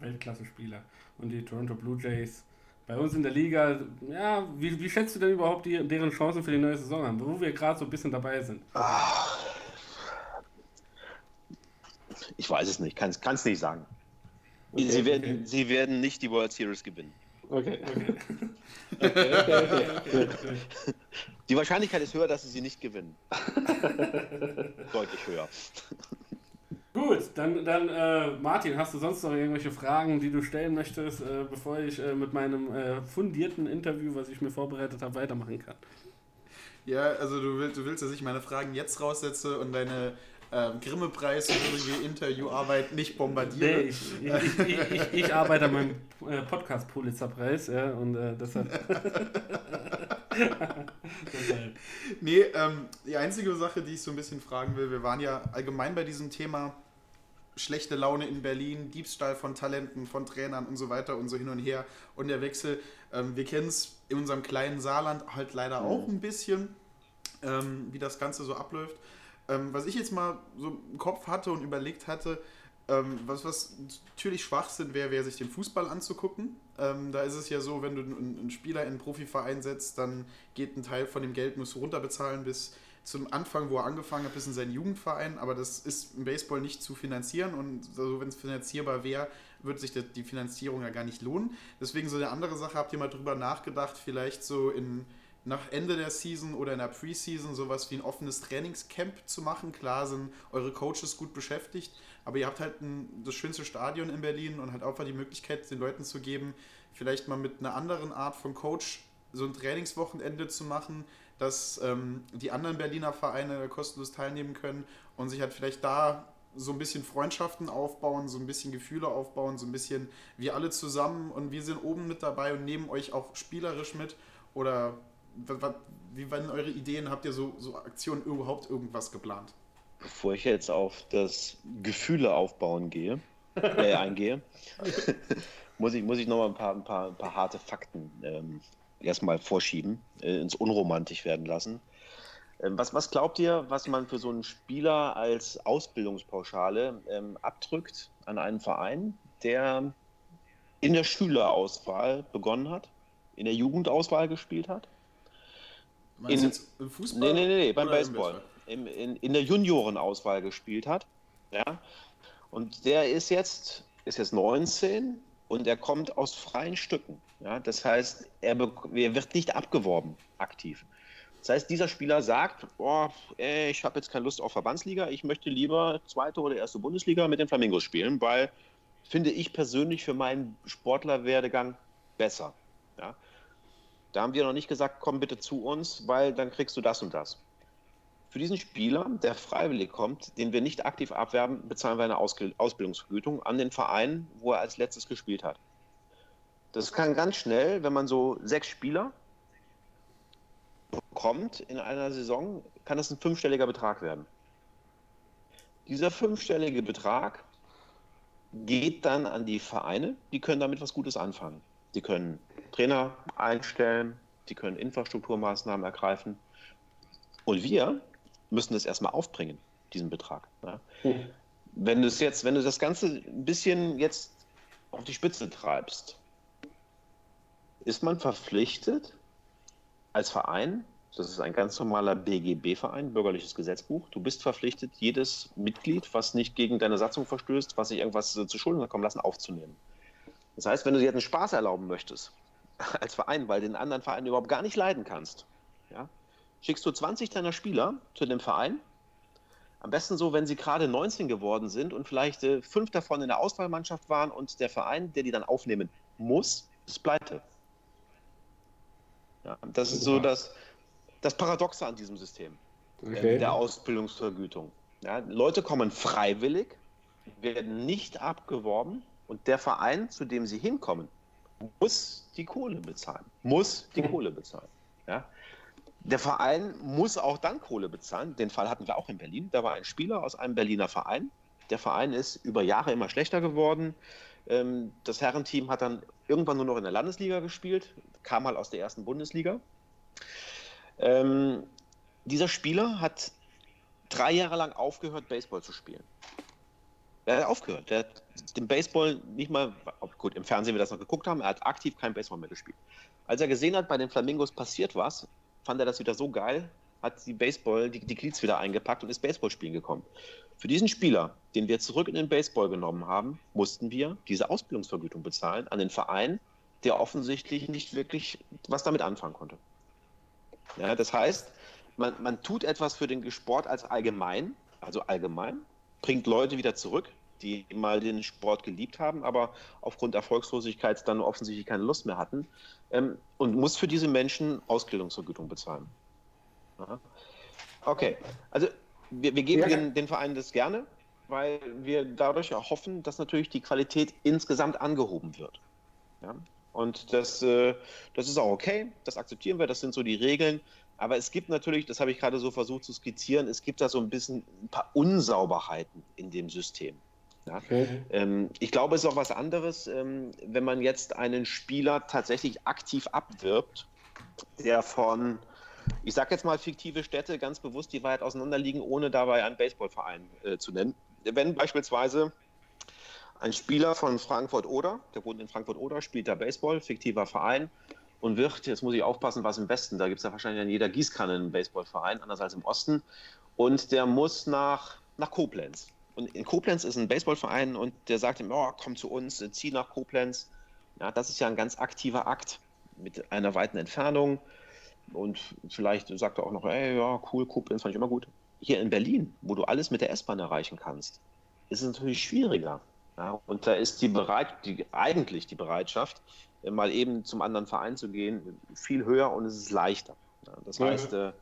Speaker 3: äh, Weltklasse-Spieler. Und die Toronto Blue Jays bei uns in der Liga, ja, wie, wie schätzt du denn überhaupt die, deren Chancen für die neue Saison an, wo wir gerade so ein bisschen dabei sind? Ach,
Speaker 4: ich weiß es nicht, kann es nicht sagen. Okay, sie, werden, okay. sie werden nicht die World Series gewinnen. Okay, okay. okay die Wahrscheinlichkeit ist höher, dass sie sie nicht gewinnen. Deutlich höher.
Speaker 3: Gut, dann, dann äh, Martin, hast du sonst noch irgendwelche Fragen, die du stellen möchtest, äh, bevor ich äh, mit meinem äh, fundierten Interview, was ich mir vorbereitet habe, weitermachen kann?
Speaker 2: Ja, also du willst, du willst, dass ich meine Fragen jetzt raussetze und deine ähm, Grimme-preiswürdige Interviewarbeit nicht bombardiere.
Speaker 3: Nee, ich, ich, ich, ich, arbeite an meinem äh, Podcast Pulitzerpreis, ja, und äh, deshalb.
Speaker 2: nee, ähm, die einzige Sache, die ich so ein bisschen fragen will, wir waren ja allgemein bei diesem Thema schlechte Laune in Berlin, Diebstahl von Talenten, von Trainern und so weiter und so hin und her und der Wechsel. Ähm, wir kennen es in unserem kleinen Saarland halt leider auch ein bisschen, ähm, wie das Ganze so abläuft. Ähm, was ich jetzt mal so im Kopf hatte und überlegt hatte, ähm, was, was natürlich Schwachsinn wäre, wäre sich den Fußball anzugucken. Ähm, da ist es ja so, wenn du einen, einen Spieler in einen Profiverein setzt, dann geht ein Teil von dem Geld, musst du runterbezahlen bis zum Anfang, wo er angefangen hat, bis in seinen Jugendverein. Aber das ist im Baseball nicht zu finanzieren und so, wenn es finanzierbar wäre, würde sich die Finanzierung ja gar nicht lohnen. Deswegen so eine andere Sache, habt ihr mal drüber nachgedacht, vielleicht so in nach Ende der Season oder in der Preseason sowas wie ein offenes Trainingscamp zu machen. Klar sind eure Coaches gut beschäftigt, aber ihr habt halt ein, das schönste Stadion in Berlin und halt einfach die Möglichkeit, den Leuten zu geben, vielleicht mal mit einer anderen Art von Coach so ein Trainingswochenende zu machen, dass ähm, die anderen Berliner Vereine kostenlos teilnehmen können und sich halt vielleicht da so ein bisschen Freundschaften aufbauen, so ein bisschen Gefühle aufbauen, so ein bisschen wir alle zusammen und wir sind oben mit dabei und nehmen euch auch spielerisch mit oder wie waren eure Ideen? Habt ihr so, so Aktionen überhaupt irgendwas geplant?
Speaker 4: Bevor ich jetzt auf das Gefühle aufbauen gehe, äh, eingehe, muss ich, muss ich noch mal ein paar, ein paar, ein paar harte Fakten ähm, erstmal vorschieben, äh, ins Unromantisch werden lassen. Ähm, was, was glaubt ihr, was man für so einen Spieler als Ausbildungspauschale ähm, abdrückt an einen Verein, der in der Schülerauswahl begonnen hat, in der Jugendauswahl gespielt hat
Speaker 2: in, jetzt im Fußball?
Speaker 4: Nee, nee, nee, beim Baseball. Im, in, in der Juniorenauswahl gespielt hat. Ja. Und der ist jetzt, ist jetzt 19 und er kommt aus freien Stücken. Ja. Das heißt, er, er wird nicht abgeworben aktiv. Das heißt, dieser Spieler sagt, oh, ey, ich habe jetzt keine Lust auf Verbandsliga, ich möchte lieber zweite oder erste Bundesliga mit den Flamingos spielen, weil finde ich persönlich für meinen Sportlerwerdegang besser. Ja? Da haben wir noch nicht gesagt, komm bitte zu uns, weil dann kriegst du das und das. Für diesen Spieler, der freiwillig kommt, den wir nicht aktiv abwerben, bezahlen wir eine Ausbildungsvergütung an den Verein, wo er als letztes gespielt hat. Das kann ganz schnell, wenn man so sechs Spieler bekommt in einer Saison, kann das ein fünfstelliger Betrag werden. Dieser fünfstellige Betrag geht dann an die Vereine, die können damit was Gutes anfangen. Sie können Trainer einstellen, die können Infrastrukturmaßnahmen ergreifen. Und wir müssen das erstmal aufbringen, diesen Betrag. Ja. Mhm. Wenn du es jetzt, wenn du das Ganze ein bisschen jetzt auf die Spitze treibst, ist man verpflichtet, als Verein, das ist ein ganz normaler BGB-Verein, Bürgerliches Gesetzbuch, du bist verpflichtet, jedes Mitglied, was nicht gegen deine Satzung verstößt, was sich irgendwas zu Schulden kommen lassen, aufzunehmen. Das heißt, wenn du dir jetzt einen Spaß erlauben möchtest, als Verein, weil den anderen Verein überhaupt gar nicht leiden kannst, ja, schickst du 20 deiner Spieler zu dem Verein. Am besten so, wenn sie gerade 19 geworden sind und vielleicht äh, fünf davon in der Auswahlmannschaft waren und der Verein, der die dann aufnehmen muss, ist pleite. Ja, das ist so das, das Paradoxe an diesem System
Speaker 3: Okay.
Speaker 4: äh, der Ausbildungsvergütung. Ja, Leute kommen freiwillig, werden nicht abgeworben und der Verein, zu dem sie hinkommen, muss die Kohle bezahlen. Muss die Kohle bezahlen. Ja. Der Verein muss auch dann Kohle bezahlen. Den Fall hatten wir auch in Berlin. Da war ein Spieler aus einem Berliner Verein. Der Verein ist über Jahre immer schlechter geworden. Ähm, Das Herrenteam hat dann irgendwann nur noch in der Landesliga gespielt, kam mal aus der ersten Bundesliga. Ähm, dieser Spieler hat drei Jahre lang aufgehört, Baseball zu spielen. Er hat aufgehört. Er hat den Baseball nicht mal, gut, im Fernsehen wir das noch geguckt haben, er hat aktiv kein Baseball mehr gespielt. Als er gesehen hat, bei den Flamingos passiert was, fand er das wieder so geil, hat die Baseball, die, die Cleats wieder eingepackt und ist Baseball spielen gekommen. Für diesen Spieler, den wir zurück in den Baseball genommen haben, mussten wir diese Ausbildungsvergütung bezahlen an den Verein, der offensichtlich nicht wirklich was damit anfangen konnte. Ja, das heißt, man, man tut etwas für den Sport als allgemein, also allgemein, bringt Leute wieder zurück, die mal den Sport geliebt haben, aber aufgrund Erfolgslosigkeit dann offensichtlich keine Lust mehr hatten ähm, und muss für diese Menschen Ausbildungsvergütung bezahlen. Ja. Okay, also wir, wir geben
Speaker 3: Ja.
Speaker 4: den, den Vereinen das gerne, weil wir dadurch erhoffen, dass natürlich die Qualität insgesamt angehoben wird. Ja? Und das, äh, das ist auch okay, das akzeptieren wir, das sind so die Regeln. Aber es gibt natürlich, das habe ich gerade so versucht zu skizzieren, es gibt da so ein bisschen ein paar Unsauberheiten in dem System. Ja?
Speaker 3: Okay.
Speaker 4: Ähm, ich glaube, es ist auch was anderes, ähm, wenn man jetzt einen Spieler tatsächlich aktiv abwirbt, der von, ich sage jetzt mal fiktive Städte, ganz bewusst die weit auseinander liegen, ohne dabei einen Baseballverein äh, zu nennen. Wenn beispielsweise ein Spieler von Frankfurt-Oder, der wohnt in Frankfurt-Oder, spielt da Baseball, fiktiver Verein, und wird, jetzt muss ich aufpassen, was im Westen, da gibt es ja wahrscheinlich an jeder Gießkanne einen Baseballverein, anders als im Osten, und der muss nach, nach Koblenz. Und in Koblenz ist ein Baseballverein und der sagt ihm, oh, komm zu uns, äh, zieh nach Koblenz. Ja, das ist ja ein ganz aktiver Akt mit einer weiten Entfernung. Und vielleicht sagt er auch noch, ey, ja, cool, Koblenz fand ich immer gut. Hier in Berlin, wo du alles mit der S-Bahn erreichen kannst, ist es natürlich schwieriger. Ja, und da ist die Bereit, die, eigentlich die Bereitschaft, äh, mal eben zum anderen Verein zu gehen, viel höher und es ist leichter. Ja, das
Speaker 3: Ja.
Speaker 4: heißt, äh,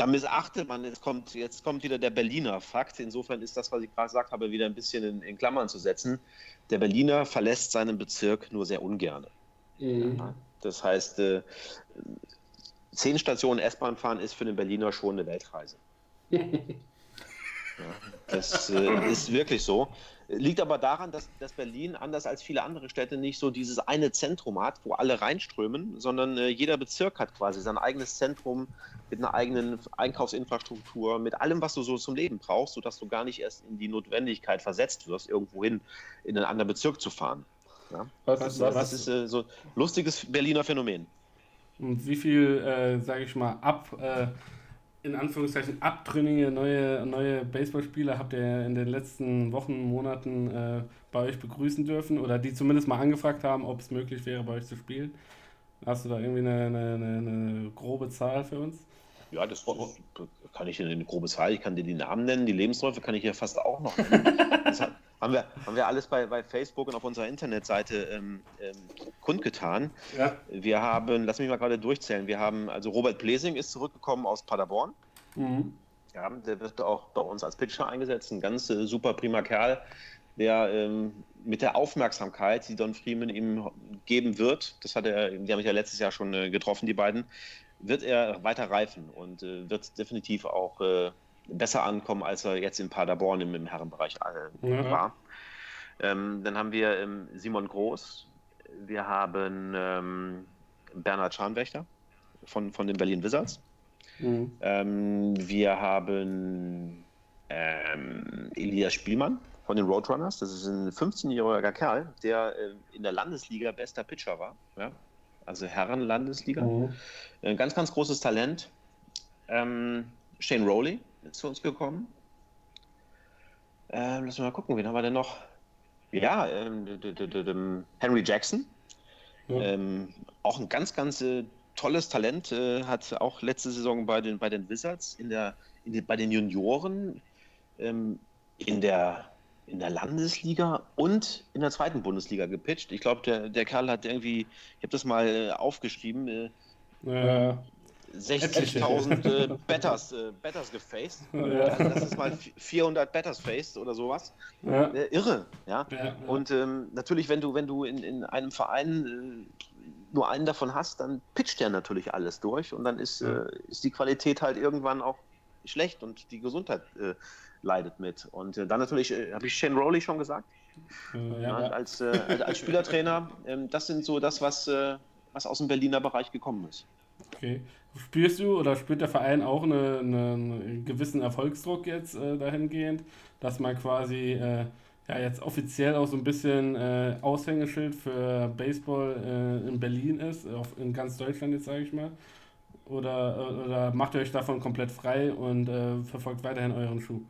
Speaker 4: da missachtet man, jetzt kommt, jetzt kommt wieder der Berliner Fakt. Insofern ist das, was ich gerade gesagt habe, wieder ein bisschen in, in Klammern zu setzen. Der Berliner verlässt seinen Bezirk nur sehr ungern.
Speaker 3: Mhm.
Speaker 4: Das heißt, äh, zehn Stationen S-Bahn fahren ist für den Berliner schon eine Weltreise. ja, das äh, ist wirklich so. Liegt aber daran, dass, dass Berlin, anders als viele andere Städte, nicht so dieses eine Zentrum hat, wo alle reinströmen, sondern äh, jeder Bezirk hat quasi sein eigenes Zentrum mit einer eigenen Einkaufsinfrastruktur, mit allem, was du so zum Leben brauchst, sodass du gar nicht erst in die Notwendigkeit versetzt wirst, irgendwohin in einen anderen Bezirk zu fahren. Ja?
Speaker 3: Was,
Speaker 4: Das,
Speaker 3: was,
Speaker 4: das ist äh, so ein lustiges Berliner Phänomen.
Speaker 3: Und wie viel, äh, sage ich mal, ab, äh, in Anführungszeichen, abtrünnige neue, neue Baseballspieler habt ihr in den letzten Wochen, Monaten äh, bei euch begrüßen dürfen oder die zumindest mal angefragt haben, ob es möglich wäre, bei euch zu spielen? Hast du da irgendwie eine, eine, eine, eine grobe Zahl für uns?
Speaker 4: Ja, das kann ich dir eine grobe Zahl, ich kann dir die Namen nennen, die Lebensläufe kann ich ja fast auch noch nennen. Das hat- haben wir, haben wir alles bei, bei Facebook und auf unserer Internetseite ähm, ähm, kundgetan.
Speaker 3: Ja.
Speaker 4: Wir haben, lass mich mal gerade durchzählen, wir haben, also Robert Blesing ist zurückgekommen aus Paderborn.
Speaker 3: Mhm.
Speaker 4: Ja, der wird auch bei uns als Pitcher eingesetzt, ein ganz äh, super prima Kerl, der ähm, mit der Aufmerksamkeit, die Don Freeman ihm geben wird, das hat er, die haben mich ja letztes Jahr schon äh, getroffen, die beiden, wird er weiter reifen und äh, wird definitiv auch äh, besser ankommen, als er jetzt in Paderborn im, im Herrenbereich äh,
Speaker 3: Ja.
Speaker 4: war. Ähm, dann haben wir ähm, Simon Groß, wir haben ähm, Bernhard Scharnwächter von, von den Berlin Wizards.
Speaker 3: Mhm.
Speaker 4: Ähm, wir haben ähm, Elias Spielmann von den Roadrunners. Das ist ein 15-jähriger Kerl, der äh, in der Landesliga bester Pitcher war. Ja? Also Herren-Landesliga.
Speaker 3: Mhm.
Speaker 4: Ein ganz, ganz großes Talent. Ähm, Shane Rowley zu uns gekommen. Ähm, lass mal gucken, wen haben wir denn noch? Ja, ähm, d- Henry Jackson.
Speaker 3: Ja.
Speaker 4: Ähm, auch ein ganz, ganz äh, tolles Talent, äh, hat auch letzte Saison bei den, bei den Wizards in der, in den, bei den Junioren ähm, in, der, in der Landesliga und in der zweiten Bundesliga gepitcht. Ich glaube, der, der Kerl hat irgendwie, ich habe das mal äh, aufgeschrieben, äh,
Speaker 3: Ja,
Speaker 4: 60.000 äh, Betters, äh, Betters gefaced.
Speaker 3: Ja.
Speaker 4: Also das ist mal 400 Betters faced oder sowas.
Speaker 3: ja,
Speaker 4: Äh, irre, ja.
Speaker 3: ja.
Speaker 4: Und ähm, natürlich, wenn du, wenn du in, in einem Verein äh, nur einen davon hast, dann pitcht der natürlich alles durch und dann ist, ist die Qualität halt irgendwann auch schlecht und die Gesundheit leidet mit. Und dann natürlich, habe ich Shane Rowley schon gesagt, als, als, als Spielertrainer, ähm, das sind so das, was, was aus dem Berliner Bereich gekommen ist.
Speaker 3: Okay. Spürst du oder spürt der Verein auch eine, eine, einen gewissen Erfolgsdruck jetzt äh, dahingehend, dass man quasi äh, ja jetzt offiziell auch so ein bisschen äh, Aushängeschild für Baseball äh, in Berlin ist, auf, in ganz Deutschland jetzt sage ich mal? Oder, äh, oder macht ihr euch davon komplett frei und äh, verfolgt weiterhin euren Schuh?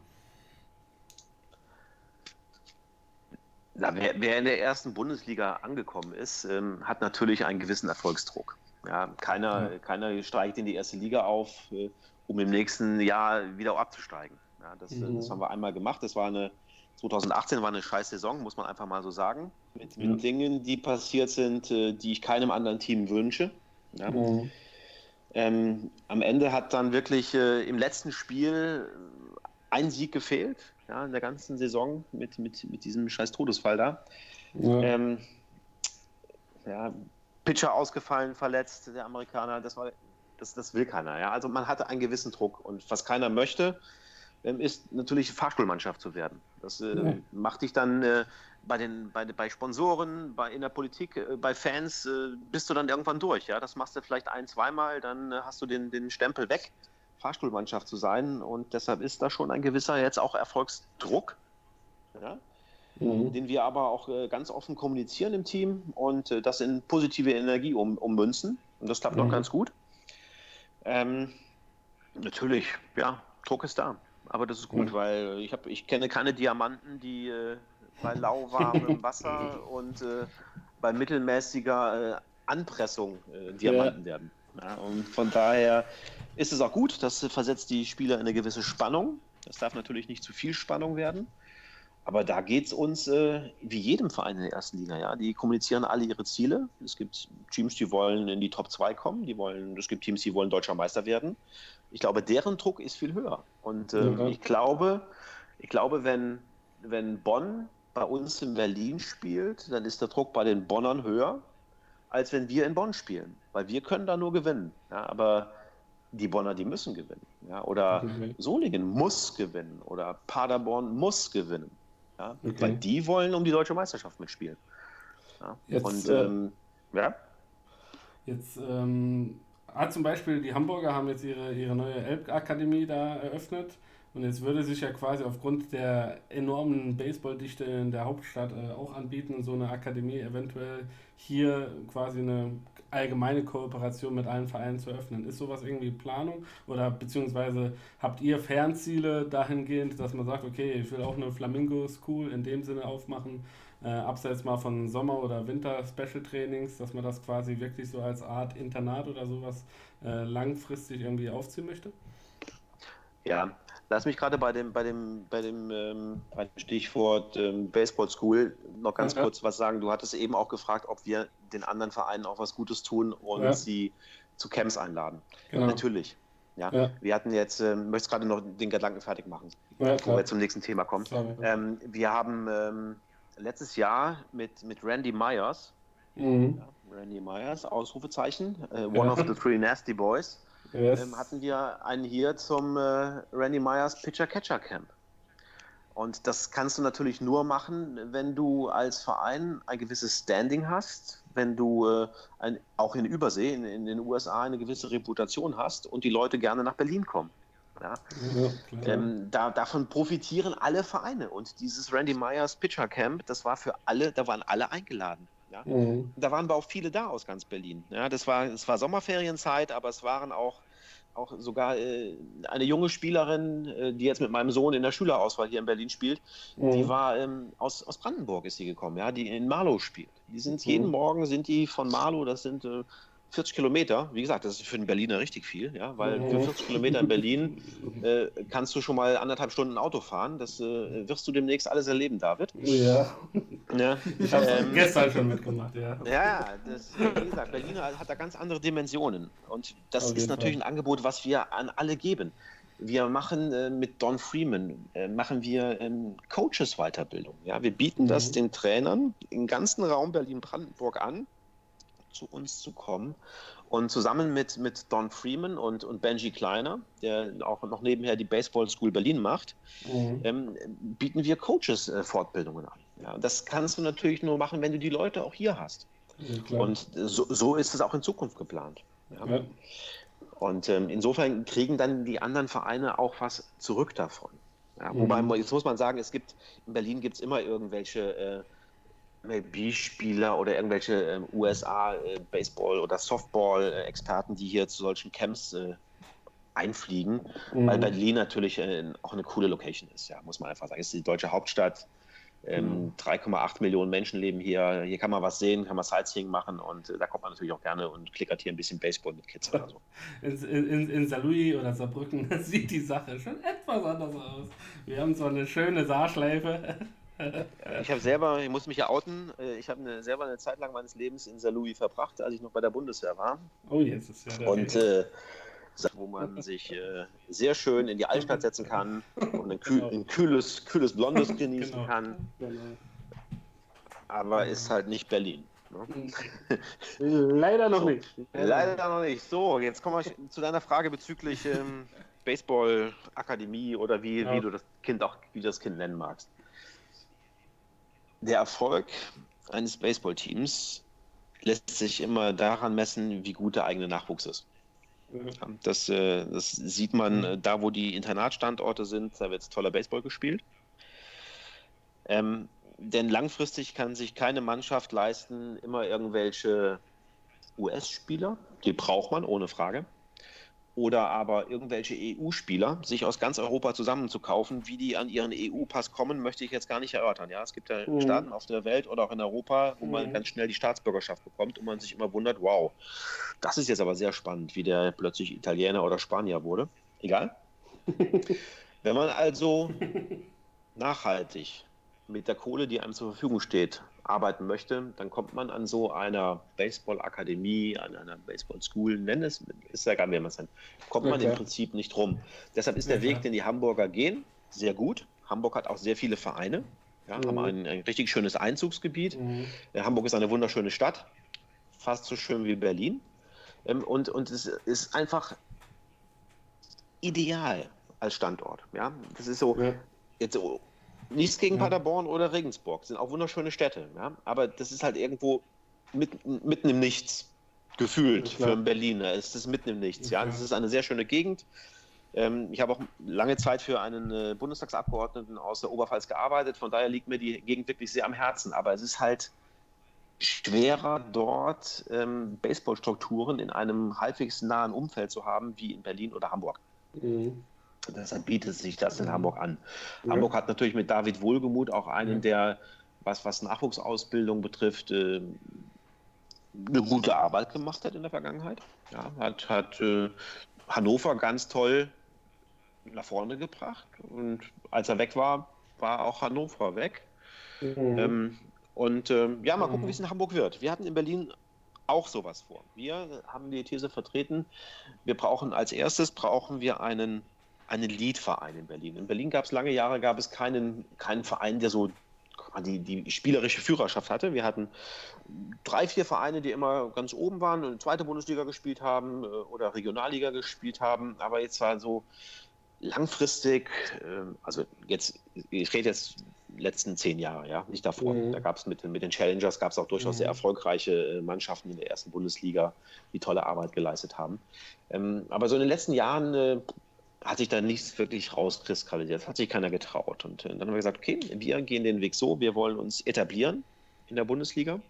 Speaker 4: Na, wer, wer in der ersten Bundesliga angekommen ist, ähm, hat natürlich einen gewissen Erfolgsdruck. Ja, keiner,
Speaker 3: Ja.
Speaker 4: keiner steigt in die erste Liga auf, äh, um im nächsten Jahr wieder abzusteigen. Ja, das, äh,
Speaker 3: Mhm.
Speaker 4: das haben wir einmal gemacht. Das war eine 2018 war eine scheiß Saison, muss man einfach mal so sagen. Mit, mit. Dingen, die passiert sind, äh, die ich keinem anderen Team wünsche. Ja.
Speaker 3: Mhm.
Speaker 4: Ähm, am Ende hat dann wirklich äh, im letzten Spiel ein Sieg gefehlt, ja, in der ganzen Saison mit, mit, mit diesem scheiß Todesfall da.
Speaker 3: Ja.
Speaker 4: Ähm, ja, Pitcher ausgefallen, verletzt, der Amerikaner, das war, das, das will keiner. Ja? Also man hatte einen gewissen Druck und was keiner möchte, ähm, ist natürlich Fahrstuhlmannschaft zu werden. Das äh,
Speaker 3: Ja.
Speaker 4: macht dich dann äh, bei den bei, bei Sponsoren, bei in der Politik, äh, bei Fans äh, bist du dann irgendwann durch. Ja, das machst du vielleicht ein, zweimal, dann äh, hast du den, den Stempel weg, Fahrstuhlmannschaft zu sein und deshalb ist da schon ein gewisser jetzt auch Erfolgsdruck. Ja?
Speaker 3: Mhm.
Speaker 4: den wir aber auch äh, ganz offen kommunizieren im Team und äh, das in positive Energie um, ummünzen. Und das klappt
Speaker 3: Mhm.
Speaker 4: auch ganz gut. Ähm, natürlich, ja, Druck ist da. Aber das ist gut,
Speaker 3: Mhm.
Speaker 4: weil ich, hab, ich kenne keine Diamanten, die äh, bei lauwarmem Wasser und äh, bei mittelmäßiger Anpressung Diamanten werden. Ja, und von daher ist es auch gut, das versetzt die Spieler in eine gewisse Spannung. Das darf natürlich nicht zu viel Spannung werden. Aber da geht es uns äh, wie jedem Verein in der ersten Liga. Ja? Die kommunizieren alle ihre Ziele. Es gibt Teams, die wollen in die Top 2 kommen. Die wollen, es gibt Teams, die wollen deutscher Meister werden. Ich glaube, deren Druck ist viel höher. Und ähm,
Speaker 3: Ja.
Speaker 4: ich glaube, ich glaube wenn, wenn Bonn bei uns in Berlin spielt, dann ist der Druck bei den Bonnern höher, als wenn wir in Bonn spielen. Weil wir können da nur gewinnen. Ja? Aber die Bonner, die müssen gewinnen. Ja? Oder
Speaker 3: Okay.
Speaker 4: Solingen muss gewinnen. Oder Paderborn muss gewinnen. Ja?
Speaker 3: Okay.
Speaker 4: Weil die wollen um die deutsche Meisterschaft mitspielen. Ja?
Speaker 3: Jetzt,
Speaker 4: Und
Speaker 3: äh,
Speaker 4: ähm, ja,
Speaker 3: Jetzt ähm, hat zum Beispiel die Hamburger haben jetzt ihre, ihre neue Elbakademie da eröffnet und jetzt würde sich ja quasi aufgrund der enormen Baseballdichte in der Hauptstadt äh, auch anbieten, so eine Akademie eventuell hier quasi eine allgemeine Kooperation mit allen Vereinen zu öffnen. Ist sowas irgendwie Planung oder beziehungsweise habt ihr Fernziele dahingehend, dass man sagt, okay, ich will auch eine Flamingo School in dem Sinne aufmachen, äh, abseits mal von Sommer- oder Winter-Special-Trainings, dass man das quasi wirklich so als Art Internat oder sowas äh, langfristig irgendwie aufziehen möchte?
Speaker 4: ja. Lass mich gerade bei dem, bei dem, bei dem, ähm, Stichwort ähm, Baseball School noch ganz
Speaker 3: Ja.
Speaker 4: kurz was sagen. Du hattest eben auch gefragt, ob wir den anderen Vereinen auch was Gutes tun und
Speaker 3: Ja.
Speaker 4: sie zu Camps einladen.
Speaker 3: Genau.
Speaker 4: Natürlich. Ja.
Speaker 3: Ja.
Speaker 4: Wir hatten jetzt, ähm, möchtest gerade noch den Gedanken fertig machen, bevor wir zum nächsten Thema kommen. Ähm, wir haben ähm, letztes Jahr mit, mit Randy Myers,
Speaker 3: Mhm.
Speaker 4: Randy Myers, Ausrufezeichen, äh, One of the Three Nasty Boys,
Speaker 3: Yes.
Speaker 4: ähm, hatten wir einen hier zum äh, Randy Myers Pitcher-Catcher Camp. Und das kannst du natürlich nur machen, wenn du als Verein ein gewisses Standing hast, wenn du äh, ein, auch in Übersee, in, in den USA, eine gewisse Reputation hast und die Leute gerne nach Berlin kommen. Ja?
Speaker 3: ja.
Speaker 4: Ähm, da, davon profitieren alle Vereine. Und dieses Randy Myers Pitcher Camp, das war für alle, da waren alle eingeladen. Ja?
Speaker 3: Mhm.
Speaker 4: Da waren aber auch viele da aus ganz Berlin. Ja, das war, es war Sommerferienzeit, aber es waren auch, auch sogar äh, eine junge Spielerin, äh, die jetzt mit meinem Sohn in der Schülerauswahl hier in Berlin spielt, die
Speaker 3: Mhm.
Speaker 4: war ähm, aus, aus Brandenburg ist sie gekommen, ja, die in Marlow spielt. Die sind
Speaker 3: Mhm.
Speaker 4: jeden Morgen sind die von Marlow, das sind äh, 40 Kilometer, wie gesagt, das ist für einen Berliner richtig viel, ja, weil für 40 Kilometer in Berlin äh, kannst du schon mal anderthalb Stunden Auto fahren. Das äh, wirst du demnächst alles erleben, David.
Speaker 3: Ja.
Speaker 4: Ja,
Speaker 3: Ich habe
Speaker 4: ähm,
Speaker 3: gestern schon mitgemacht, ja.
Speaker 4: ja, das, wie gesagt, Berlin hat da ganz andere Dimensionen. Und das
Speaker 3: Auf
Speaker 4: ist natürlich
Speaker 3: Fall.
Speaker 4: ein Angebot, was wir an alle geben. Wir machen äh, mit Don Freeman, äh, machen wir ähm, Coaches-Weiterbildung. Ja? Wir bieten das den Trainern im ganzen Raum Berlin-Brandenburg an, zu uns zu kommen. Und zusammen mit, mit Don Freeman und, und Benji Kleiner, der auch noch nebenher die Baseball School Berlin macht,
Speaker 3: Mhm.
Speaker 4: ähm, bieten wir Coaches-Fortbildungen an. Ja, das kannst du natürlich nur machen, wenn du die Leute auch hier hast.
Speaker 3: Ja.
Speaker 4: Und so, so ist es auch in Zukunft geplant. Ja.
Speaker 3: ja.
Speaker 4: Und ähm, insofern kriegen dann die anderen Vereine auch was zurück davon. Ja, wobei,
Speaker 3: Mhm.
Speaker 4: jetzt muss man sagen, es gibt, in Berlin gibt es immer irgendwelche äh, MLB-Spieler oder irgendwelche ähm, USA-Baseball- oder Softball-Experten, die hier zu solchen Camps äh, einfliegen, weil
Speaker 3: Mhm.
Speaker 4: Berlin natürlich äh, auch eine coole Location ist, ja, muss man einfach sagen. Es ist die deutsche Hauptstadt. Ähm, 3,8 Millionen Menschen leben hier. Hier kann man was sehen, kann man Sightseeing machen und äh, da kommt man natürlich auch gerne und klickert hier ein bisschen Baseball mit Kids oder so.
Speaker 3: In, in, in Saarlouis oder Saarbrücken sieht die Sache schon etwas anders aus. Wir haben so eine schöne Saarschleife.
Speaker 4: Ich habe selber, ich muss mich ja outen, äh, ich habe eine, selber eine Zeit lang meines Lebens in Saarlouis verbracht, als ich noch bei der Bundeswehr war.
Speaker 3: Oh, jetzt ist ja der
Speaker 4: Und äh, wo man sich äh, sehr schön in die Altstadt setzen kann und ein, kühl, ein kühles, kühles Blondes genießen
Speaker 3: Genau.
Speaker 4: kann.
Speaker 3: Genau.
Speaker 4: Aber ist halt nicht Berlin. Ne?
Speaker 3: Leider noch nicht.
Speaker 4: Leider noch nicht. So, jetzt kommen wir zu deiner Frage bezüglich ähm, Baseball-Akademie oder wie,
Speaker 3: Ja.
Speaker 4: wie du das Kind auch, wie du das Kind nennen magst. Der Erfolg eines Baseballteams lässt sich immer daran messen, wie gut der eigene Nachwuchs ist. Ja, Das, äh, das sieht man äh, da, wo die Internatstandorte sind, da wird toller Baseball gespielt. Ähm, denn langfristig kann sich keine Mannschaft leisten, immer irgendwelche US-Spieler, die braucht man ohne Frage, oder aber irgendwelche EU-Spieler, sich aus ganz Europa zusammenzukaufen. Wie die an ihren EU-Pass kommen, möchte ich jetzt gar nicht erörtern. Ja, es gibt ja
Speaker 3: Mhm.
Speaker 4: Staaten auf der Welt oder auch in Europa, wo man
Speaker 3: Mhm.
Speaker 4: ganz schnell die Staatsbürgerschaft bekommt und man sich immer wundert, wow, das ist jetzt aber sehr spannend, wie der plötzlich Italiener oder Spanier wurde. Egal. Wenn man also nachhaltig mit der Kohle, die einem zur Verfügung steht, arbeiten möchte, dann kommt man an so einer Baseball-Akademie, an einer Baseball-School, nenn es, ist ja egal, wie man es nennt, kommt man
Speaker 3: Ja,
Speaker 4: im. Prinzip nicht rum. Deshalb ist der
Speaker 3: Ja,
Speaker 4: Weg, den die Hamburger gehen, sehr gut. Hamburg hat auch sehr viele Vereine, ja,
Speaker 3: Mhm.
Speaker 4: haben ein, ein richtig schönes Einzugsgebiet.
Speaker 3: Mhm.
Speaker 4: Ja, Hamburg ist eine wunderschöne Stadt, fast so schön wie Berlin. Ähm, und, und es ist einfach ideal als Standort. Ja? Das ist so,
Speaker 3: Ja.
Speaker 4: jetzt nichts gegen
Speaker 3: Ja.
Speaker 4: Paderborn oder Regensburg, sind auch wunderschöne Städte. Ja? Aber das ist halt irgendwo mitten, mitten im Nichts gefühlt
Speaker 3: Ja,
Speaker 4: für einen Berliner. Es ist mitten im Nichts. Ja?
Speaker 3: Ja.
Speaker 4: Das ist eine sehr schöne Gegend. Ähm, ich habe auch lange Zeit für einen äh, Bundestagsabgeordneten aus der Oberpfalz gearbeitet. Von daher liegt mir die Gegend wirklich sehr am Herzen. Aber es ist halt schwerer, dort ähm, Baseballstrukturen in einem halbwegs nahen Umfeld zu haben, wie in Berlin oder Hamburg.
Speaker 3: Mhm.
Speaker 4: Deshalb bietet sich das in Hamburg an.
Speaker 3: Ja.
Speaker 4: Hamburg hat natürlich mit David Wohlgemuth auch einen,
Speaker 3: Ja.
Speaker 4: der, was, was Nachwuchsausbildung betrifft, äh, eine gute Arbeit gemacht hat in der Vergangenheit. Ja, hat hat äh, Hannover ganz toll nach vorne gebracht. Und als er weg war, war auch Hannover weg.
Speaker 3: Mhm.
Speaker 4: Ähm, und ähm, ja, mal gucken,
Speaker 3: Mhm.
Speaker 4: wie es in Hamburg wird. Wir hatten in Berlin auch sowas vor. Wir haben die These vertreten, wir brauchen als erstes brauchen wir einen, einen Lead-Verein in Berlin. In Berlin gab es lange Jahre, gab es keinen, keinen Verein, der so die, die spielerische Führerschaft hatte. Wir hatten drei, vier Vereine, die immer ganz oben waren und zweite Bundesliga gespielt haben äh, oder Regionalliga gespielt haben. Aber jetzt war so langfristig, ähm, also jetzt, ich rede jetzt letzten zehn Jahre, ja, nicht davor.
Speaker 3: Mhm.
Speaker 4: Da gab es mit, den- mit den Challengers gab es auch durchaus
Speaker 3: Mhm.
Speaker 4: sehr erfolgreiche äh, Mannschaften in der ersten Bundesliga, die tolle Arbeit geleistet haben. Ähm, aber so in den letzten Jahren äh, hat sich da nichts wirklich rauskristallisiert, hat sich keiner getraut. Und äh, dann haben wir gesagt, okay, wir gehen den Weg so, wir wollen uns etablieren in der Bundesliga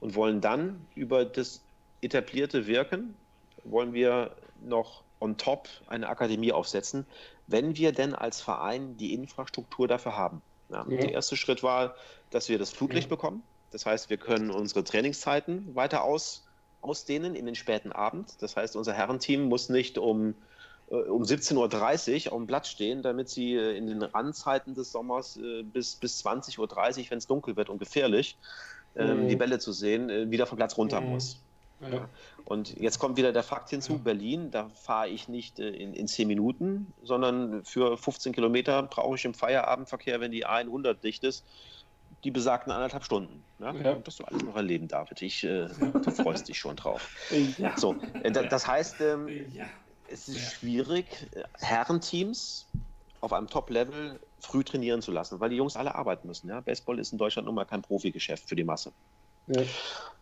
Speaker 4: und wollen dann über das etablierte Wirken, wollen wir noch on top eine Akademie aufsetzen, wenn wir denn als Verein die Infrastruktur dafür haben. Ja,
Speaker 3: Ja.
Speaker 4: Der erste Schritt war, dass wir das Flutlicht
Speaker 3: Ja.
Speaker 4: bekommen. Das heißt, wir können unsere Trainingszeiten weiter ausdehnen in den späten Abend. Das heißt, unser Herrenteam muss nicht um, um 17.30 Uhr auf dem Platz stehen, damit sie äh, in den Randzeiten des Sommers äh, bis, bis 20.30 Uhr, wenn es dunkel wird und gefährlich, ähm,
Speaker 3: Mhm.
Speaker 4: die Bälle zu sehen, äh, wieder vom Platz runter
Speaker 3: Mhm.
Speaker 4: muss.
Speaker 3: Ja.
Speaker 4: Und jetzt kommt wieder der Fakt hinzu, Berlin, da fahre ich nicht äh, in, in 10 Minuten, sondern für 15 Kilometer brauche ich im Feierabendverkehr, wenn die A100 dicht ist, die besagten anderthalb Stunden. Ja?
Speaker 3: Ja.
Speaker 4: Das du alles noch erleben, David. Ich, äh, Du freust dich schon drauf.
Speaker 3: Ja.
Speaker 4: So, äh, da- das heißt, ähm,
Speaker 3: Ja.
Speaker 4: Es ist schwierig, äh, Herrenteams auf einem Top-Level früh trainieren zu lassen, weil die Jungs alle arbeiten müssen. Ja? Baseball ist in Deutschland nun mal kein Profigeschäft für die Masse.
Speaker 3: Ja.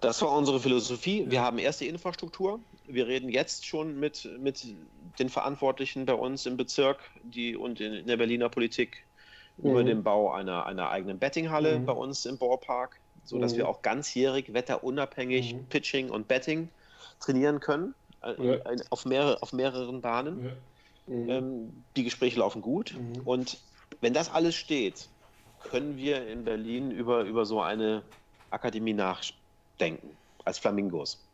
Speaker 4: Das war unsere Philosophie. Wir haben erst die Infrastruktur. Wir reden jetzt schon mit, mit den Verantwortlichen bei uns im Bezirk die, und in, in der Berliner Politik über
Speaker 3: Mhm.
Speaker 4: den Bau einer, einer eigenen Bettinghalle
Speaker 3: Mhm.
Speaker 4: bei uns im Ballpark, sodass
Speaker 3: Mhm.
Speaker 4: wir auch ganzjährig wetterunabhängig
Speaker 3: Mhm.
Speaker 4: Pitching und Betting trainieren können.
Speaker 3: Ja.
Speaker 4: äh, Auf, mehrere, auf mehreren Bahnen.
Speaker 3: Ja. Mhm.
Speaker 4: Ähm, die Gespräche laufen gut.
Speaker 3: Mhm.
Speaker 4: Und wenn das alles steht, können wir in Berlin über, über so eine Akademie nachdenken, als Flamingos.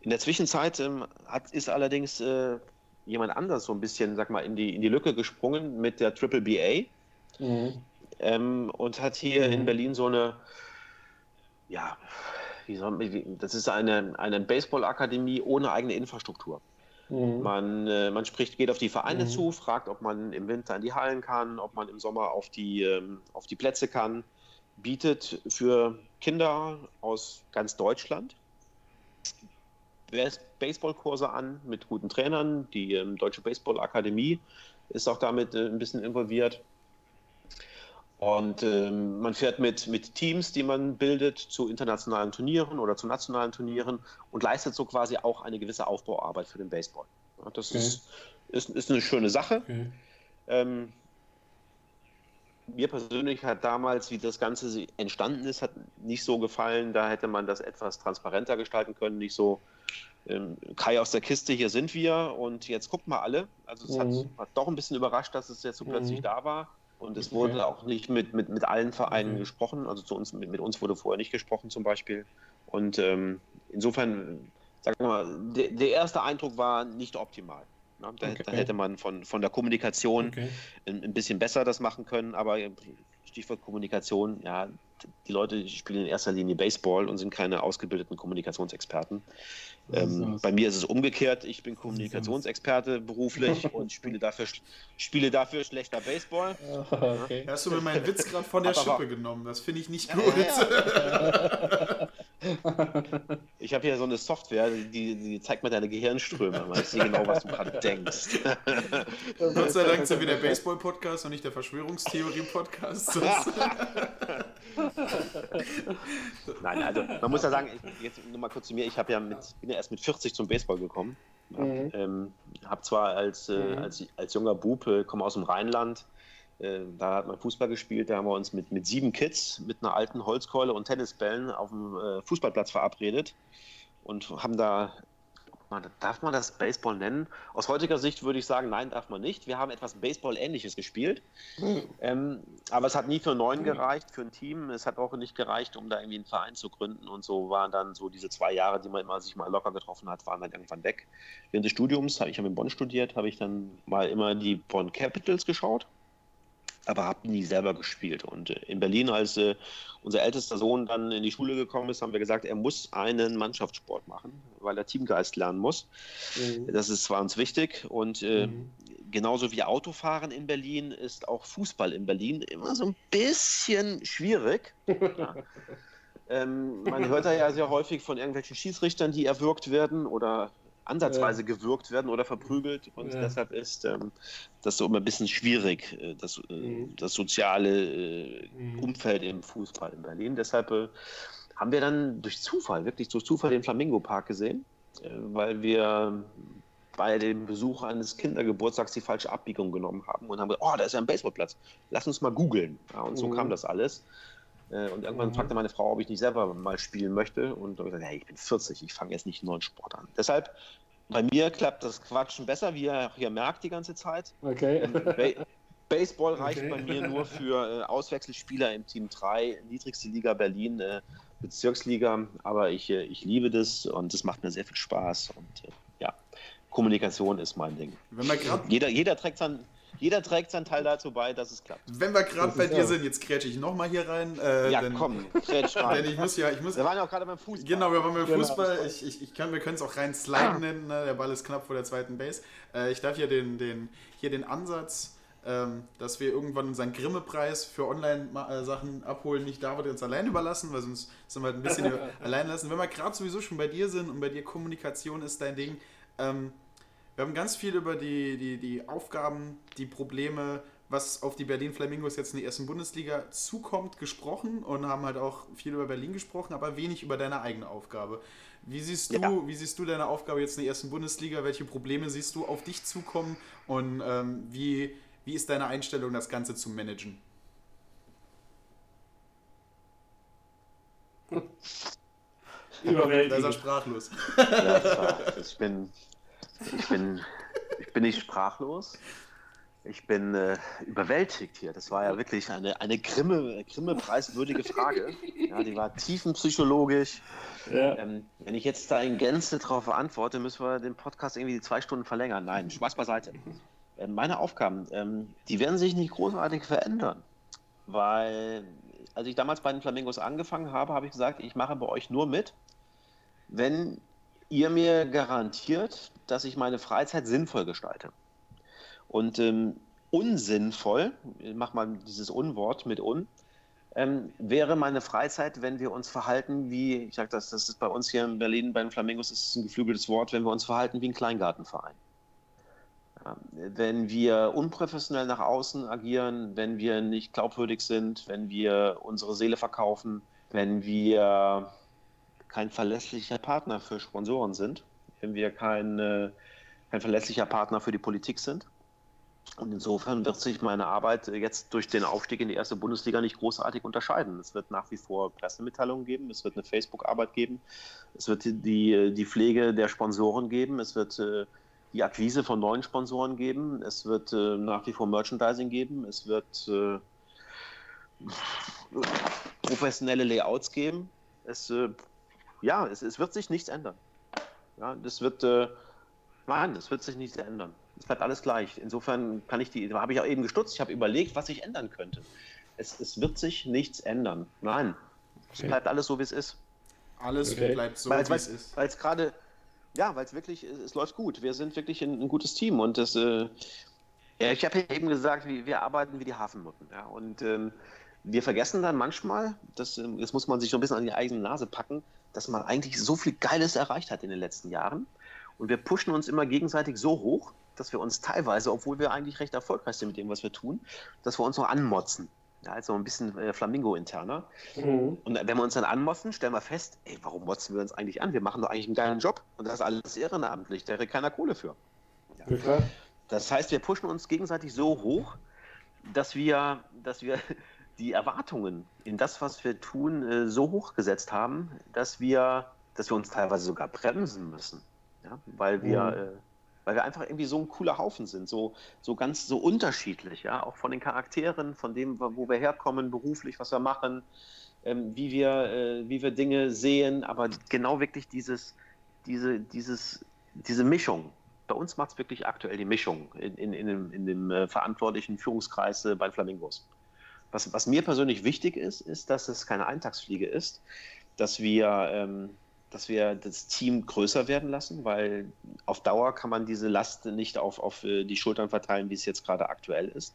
Speaker 4: In der Zwischenzeit ähm, hat, ist allerdings äh, jemand anders so ein bisschen, sag mal, in die, in die Lücke gesprungen mit der Triple BA
Speaker 3: Mhm.
Speaker 4: ähm, und hat hier
Speaker 3: Mhm.
Speaker 4: in Berlin so eine, ja, wie soll wie- das ist eine, eine Baseball-Akademie ohne eigene Infrastruktur.
Speaker 3: Mhm.
Speaker 4: Man, äh, man spricht, geht auf die Vereine
Speaker 3: Mhm.
Speaker 4: zu, fragt, ob man im Winter in die Hallen kann, ob man im Sommer auf die, ähm, auf die Plätze kann, bietet für Kinder aus ganz Deutschland Bas- Baseballkurse an mit guten Trainern. Die ähm, Deutsche Baseball Akademie ist auch damit äh, ein bisschen involviert. Und ähm, man fährt mit, mit Teams, die man bildet, zu internationalen Turnieren oder zu nationalen Turnieren und leistet so quasi auch eine gewisse Aufbauarbeit für den Baseball. Ja, das
Speaker 3: Okay.
Speaker 4: ist, ist, ist eine schöne Sache.
Speaker 3: Okay.
Speaker 4: Ähm, mir persönlich hat damals, wie das Ganze entstanden ist, hat nicht so gefallen. Da hätte man das etwas transparenter gestalten können. Nicht so, ähm, Kai aus der Kiste, hier sind wir und jetzt guckt mal alle. Also es
Speaker 3: Mhm.
Speaker 4: hat, hat doch ein bisschen überrascht, dass es jetzt so plötzlich
Speaker 3: Mhm.
Speaker 4: da war. Und es
Speaker 3: Okay.
Speaker 4: wurde auch nicht mit, mit, mit allen Vereinen
Speaker 3: Okay.
Speaker 4: gesprochen. Also zu uns, mit, mit uns wurde vorher nicht gesprochen zum Beispiel. Und ähm, insofern, sagen wir mal, der, der erste Eindruck war nicht optimal. Ne? Da,
Speaker 3: Okay.
Speaker 4: da hätte man von, von der Kommunikation
Speaker 3: Okay.
Speaker 4: ein, ein bisschen besser das machen können, aber Stichwort Kommunikation, ja, die Leute spielen in erster Linie Baseball und sind keine ausgebildeten Kommunikationsexperten. Ähm, bei mir ist es umgekehrt, ich bin Kommunikationsexperte beruflich und spiele dafür, spiele dafür schlechter Baseball.
Speaker 3: okay.
Speaker 2: Hast du mir meinen Witz gerade von der Schippe genommen? Das finde ich nicht
Speaker 4: Ja,
Speaker 2: gut.
Speaker 4: ja, Ich habe hier so eine Software, die, die zeigt mir deine Gehirnströme, man weiß nicht genau, was du gerade denkst.
Speaker 2: Gott sei Dank sind wir der Baseball-Podcast und nicht der Verschwörungstheorie-Podcast.
Speaker 4: Nein, also man muss ja sagen, ich, jetzt nur mal kurz zu mir, ich habe ja mit, bin ja erst mit 40 zum Baseball gekommen. Ja,
Speaker 3: Mhm.
Speaker 4: ähm, habe zwar als, äh,
Speaker 3: Mhm.
Speaker 4: als, als junger Bub, äh, komme aus dem Rheinland, äh, da hat man Fußball gespielt, da haben wir uns mit, mit sieben Kids mit einer alten Holzkeule und Tennisbällen auf dem äh, Fußballplatz verabredet und haben da, darf man das Baseball nennen? Aus heutiger Sicht würde ich sagen, nein, darf man nicht. Wir haben etwas Baseball-ähnliches gespielt. Ähm, aber es hat nie für neun gereicht, für ein Team. Es hat auch nicht gereicht, um da irgendwie einen Verein zu gründen. Und so waren dann so diese zwei Jahre, die man immer sich mal locker getroffen hat, waren dann irgendwann weg. Während des Studiums, ich habe in Bonn studiert, habe ich dann mal immer die Bonn Capitals geschaut, aber habe nie selber gespielt. Und äh, in Berlin, als äh, unser ältester Sohn dann in die Schule gekommen ist, haben wir gesagt, er muss einen Mannschaftssport machen, weil er Teamgeist lernen muss.
Speaker 3: Mhm.
Speaker 4: Das ist zwar uns wichtig und äh,
Speaker 3: Mhm.
Speaker 4: genauso wie Autofahren in Berlin ist auch Fußball in Berlin immer so ein bisschen schwierig. Ja. Ähm, man hört da ja sehr häufig von irgendwelchen Schießrichtern, die erwürgt werden oder ansatzweise gewürgt werden oder verprügelt. Und
Speaker 3: Ja.
Speaker 4: deshalb ist ähm, das so immer ein bisschen schwierig, äh, das, äh,
Speaker 3: Mhm.
Speaker 4: das soziale äh,
Speaker 3: Mhm.
Speaker 4: Umfeld im Fußball in Berlin. Deshalb äh, haben wir dann durch Zufall, wirklich durch Zufall den Flamingo Park gesehen, äh, weil wir bei dem Besuch eines Kindergeburtstags die falsche Abbiegung genommen haben und haben gesagt, oh, da ist ja ein Baseballplatz, lass uns mal googeln. Ja, und so
Speaker 3: Mhm.
Speaker 4: kam das alles. Äh, Und irgendwann
Speaker 3: Mhm.
Speaker 4: fragte meine Frau, ob ich nicht selber mal spielen möchte. Und da habe ich gesagt, hey, ich bin 40, ich fange jetzt nicht einen neuen Sport an. Deshalb, bei mir klappt das Quatschen besser, wie ihr hier merkt die ganze Zeit.
Speaker 3: Okay.
Speaker 4: Ba Baseball reicht
Speaker 3: Okay.
Speaker 4: bei mir nur für äh, Auswechselspieler im Team 3, niedrigste Liga Berlin, äh, Bezirksliga, aber ich, äh, ich liebe das und es macht mir sehr viel Spaß und äh, ja, Kommunikation ist mein Ding.
Speaker 2: Wenn wir grad,
Speaker 4: Jeder, jeder, trägt sein, jeder trägt seinen Teil dazu bei, dass es klappt.
Speaker 2: wenn wir gerade bei dir sind, jetzt grätsche ich nochmal hier rein. Äh,
Speaker 4: Ja,
Speaker 2: denn,
Speaker 4: komm,
Speaker 2: Denn
Speaker 4: rein.
Speaker 2: ich muss ja, ich muss.
Speaker 4: Wir waren ja auch gerade beim Fußball.
Speaker 2: Genau, wir waren beim
Speaker 3: Genau.
Speaker 2: Fußball. Ich, ich, ich kann, wir können es auch rein sliden nennen. Ne? Der Ball ist knapp vor der zweiten Base. Äh, ich darf hier den, den, hier den Ansatz, ähm, dass wir irgendwann unseren Grimme-Preis für Online-Sachen abholen, nicht David uns allein überlassen, weil sonst sind wir halt ein bisschen allein lassen. Wenn wir gerade sowieso schon bei dir sind und bei dir Kommunikation ist dein Ding, ähm, wir haben ganz viel über die, die, die Aufgaben, die Probleme, was auf die Berlin Flamingos jetzt in der ersten Bundesliga zukommt, gesprochen und haben halt auch viel über Berlin gesprochen, aber wenig über deine eigene Aufgabe. Wie siehst du,
Speaker 4: Ja.
Speaker 2: wie siehst du deine Aufgabe jetzt in der ersten Bundesliga? Welche Probleme siehst du auf dich zukommen und ähm, wie, wie ist deine Einstellung, das Ganze zu managen? Da ist er
Speaker 3: Überwältigend.
Speaker 2: sprachlos.
Speaker 4: Ja, ich, bin, ich, bin, ich bin nicht sprachlos. Ich bin äh, überwältigt hier. Das war ja wirklich eine, eine Grimme, Grimme-preiswürdige Frage. Ja, die war tiefenpsychologisch.
Speaker 3: Ja.
Speaker 4: Ähm, wenn ich jetzt da in Gänze darauf antworte, müssen wir den Podcast irgendwie zwei Stunden verlängern. Nein, Spaß beiseite. Ähm, meine Aufgaben, ähm, die werden sich nicht großartig verändern. Weil, als ich damals bei den Flamingos angefangen habe, habe ich gesagt, ich mache bei euch nur mit, wenn ihr mir garantiert, dass ich meine Freizeit sinnvoll gestalte. Und ähm, unsinnvoll, ich mach mal dieses Unwort mit un, ähm, wäre meine Freizeit, wenn wir uns verhalten wie, ich sage das, das ist bei uns hier in Berlin bei den Flamingos ist es ein geflügeltes Wort, wenn wir uns verhalten wie ein Kleingartenverein. Ja, wenn wir unprofessionell nach außen agieren, wenn wir nicht glaubwürdig sind, wenn wir unsere Seele verkaufen, wenn wir kein verlässlicher Partner für Sponsoren sind, wenn wir kein, äh, kein verlässlicher Partner für die Politik sind. Und insofern wird sich meine Arbeit jetzt durch den Aufstieg in die erste Bundesliga nicht großartig unterscheiden. Es wird nach wie vor Pressemitteilungen geben, es wird eine Facebook-Arbeit geben, es wird die, die Pflege der Sponsoren geben, es wird äh, die Akquise von neuen Sponsoren geben, es wird äh, nach wie vor Merchandising geben, es wird äh, professionelle Layouts geben. Es, äh, ja, es, es wird sich nichts ändern. Ja, das wird, äh, nein, es wird sich nichts ändern. Es bleibt alles gleich. Insofern kann ich die, da habe ich auch eben gestutzt, ich habe überlegt, was sich ändern könnte. Es, es wird sich nichts ändern. Nein, es
Speaker 3: Okay.
Speaker 4: bleibt alles so, wie es ist.
Speaker 2: Alles
Speaker 3: Okay.
Speaker 2: bleibt so,
Speaker 4: weil
Speaker 2: wie es ist.
Speaker 4: es gerade, ja, weil es wirklich, es, es läuft gut. Wir sind wirklich ein, ein gutes Team und das, äh, ja, ich habe ja eben gesagt, wir, wir arbeiten wie die Hafenmutten. Ja, und ähm, wir vergessen dann manchmal, das, ähm, das muss man sich so ein bisschen an die eigene Nase packen, dass man eigentlich so viel Geiles erreicht hat in den letzten Jahren. Und wir pushen uns immer gegenseitig so hoch, dass wir uns teilweise, obwohl wir eigentlich recht erfolgreich sind mit dem, was wir tun, dass wir uns noch anmotzen. Ja, also ein bisschen äh, Flamingo-interner.
Speaker 3: Mhm.
Speaker 4: Und wenn wir uns dann anmotzen, stellen wir fest, ey, warum motzen wir uns eigentlich an? Wir machen doch eigentlich einen geilen Job. Und das ist alles ehrenamtlich, da kriegt keiner Kohle für.
Speaker 3: Ja.
Speaker 4: Das heißt, wir pushen uns gegenseitig so hoch, dass wir, dass wir die Erwartungen in das, was wir tun, äh, so hoch gesetzt haben, dass wir, dass wir uns teilweise sogar bremsen müssen. Ja? Weil wir,
Speaker 3: Mhm.
Speaker 4: äh, weil wir einfach irgendwie so ein cooler Haufen sind, so, so ganz so unterschiedlich, ja, auch von den Charakteren, von dem, wo wir herkommen, beruflich, was wir machen, ähm, wie, wir, äh, wie wir Dinge sehen, aber genau wirklich dieses, diese, dieses, diese Mischung. Bei uns macht es wirklich aktuell die Mischung in, in, in dem, in dem verantwortlichen Führungskreis bei Flamingos. Was, was mir persönlich wichtig ist, ist, dass es keine Eintagsfliege ist, dass wir, ähm, dass wir das Team größer werden lassen, weil auf Dauer kann man diese Last nicht auf, auf äh, die Schultern verteilen, wie es jetzt gerade aktuell ist.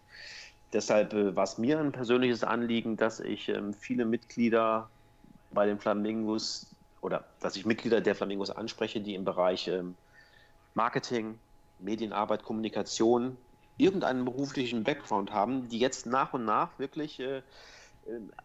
Speaker 4: Deshalb äh, war es mir ein persönliches Anliegen, dass ich ähm, viele Mitglieder bei den Flamingos oder dass ich Mitglieder der Flamingos anspreche, die im Bereich ähm, Marketing, Medienarbeit, Kommunikation irgendeinen beruflichen Background haben, die jetzt nach und nach wirklich äh, äh,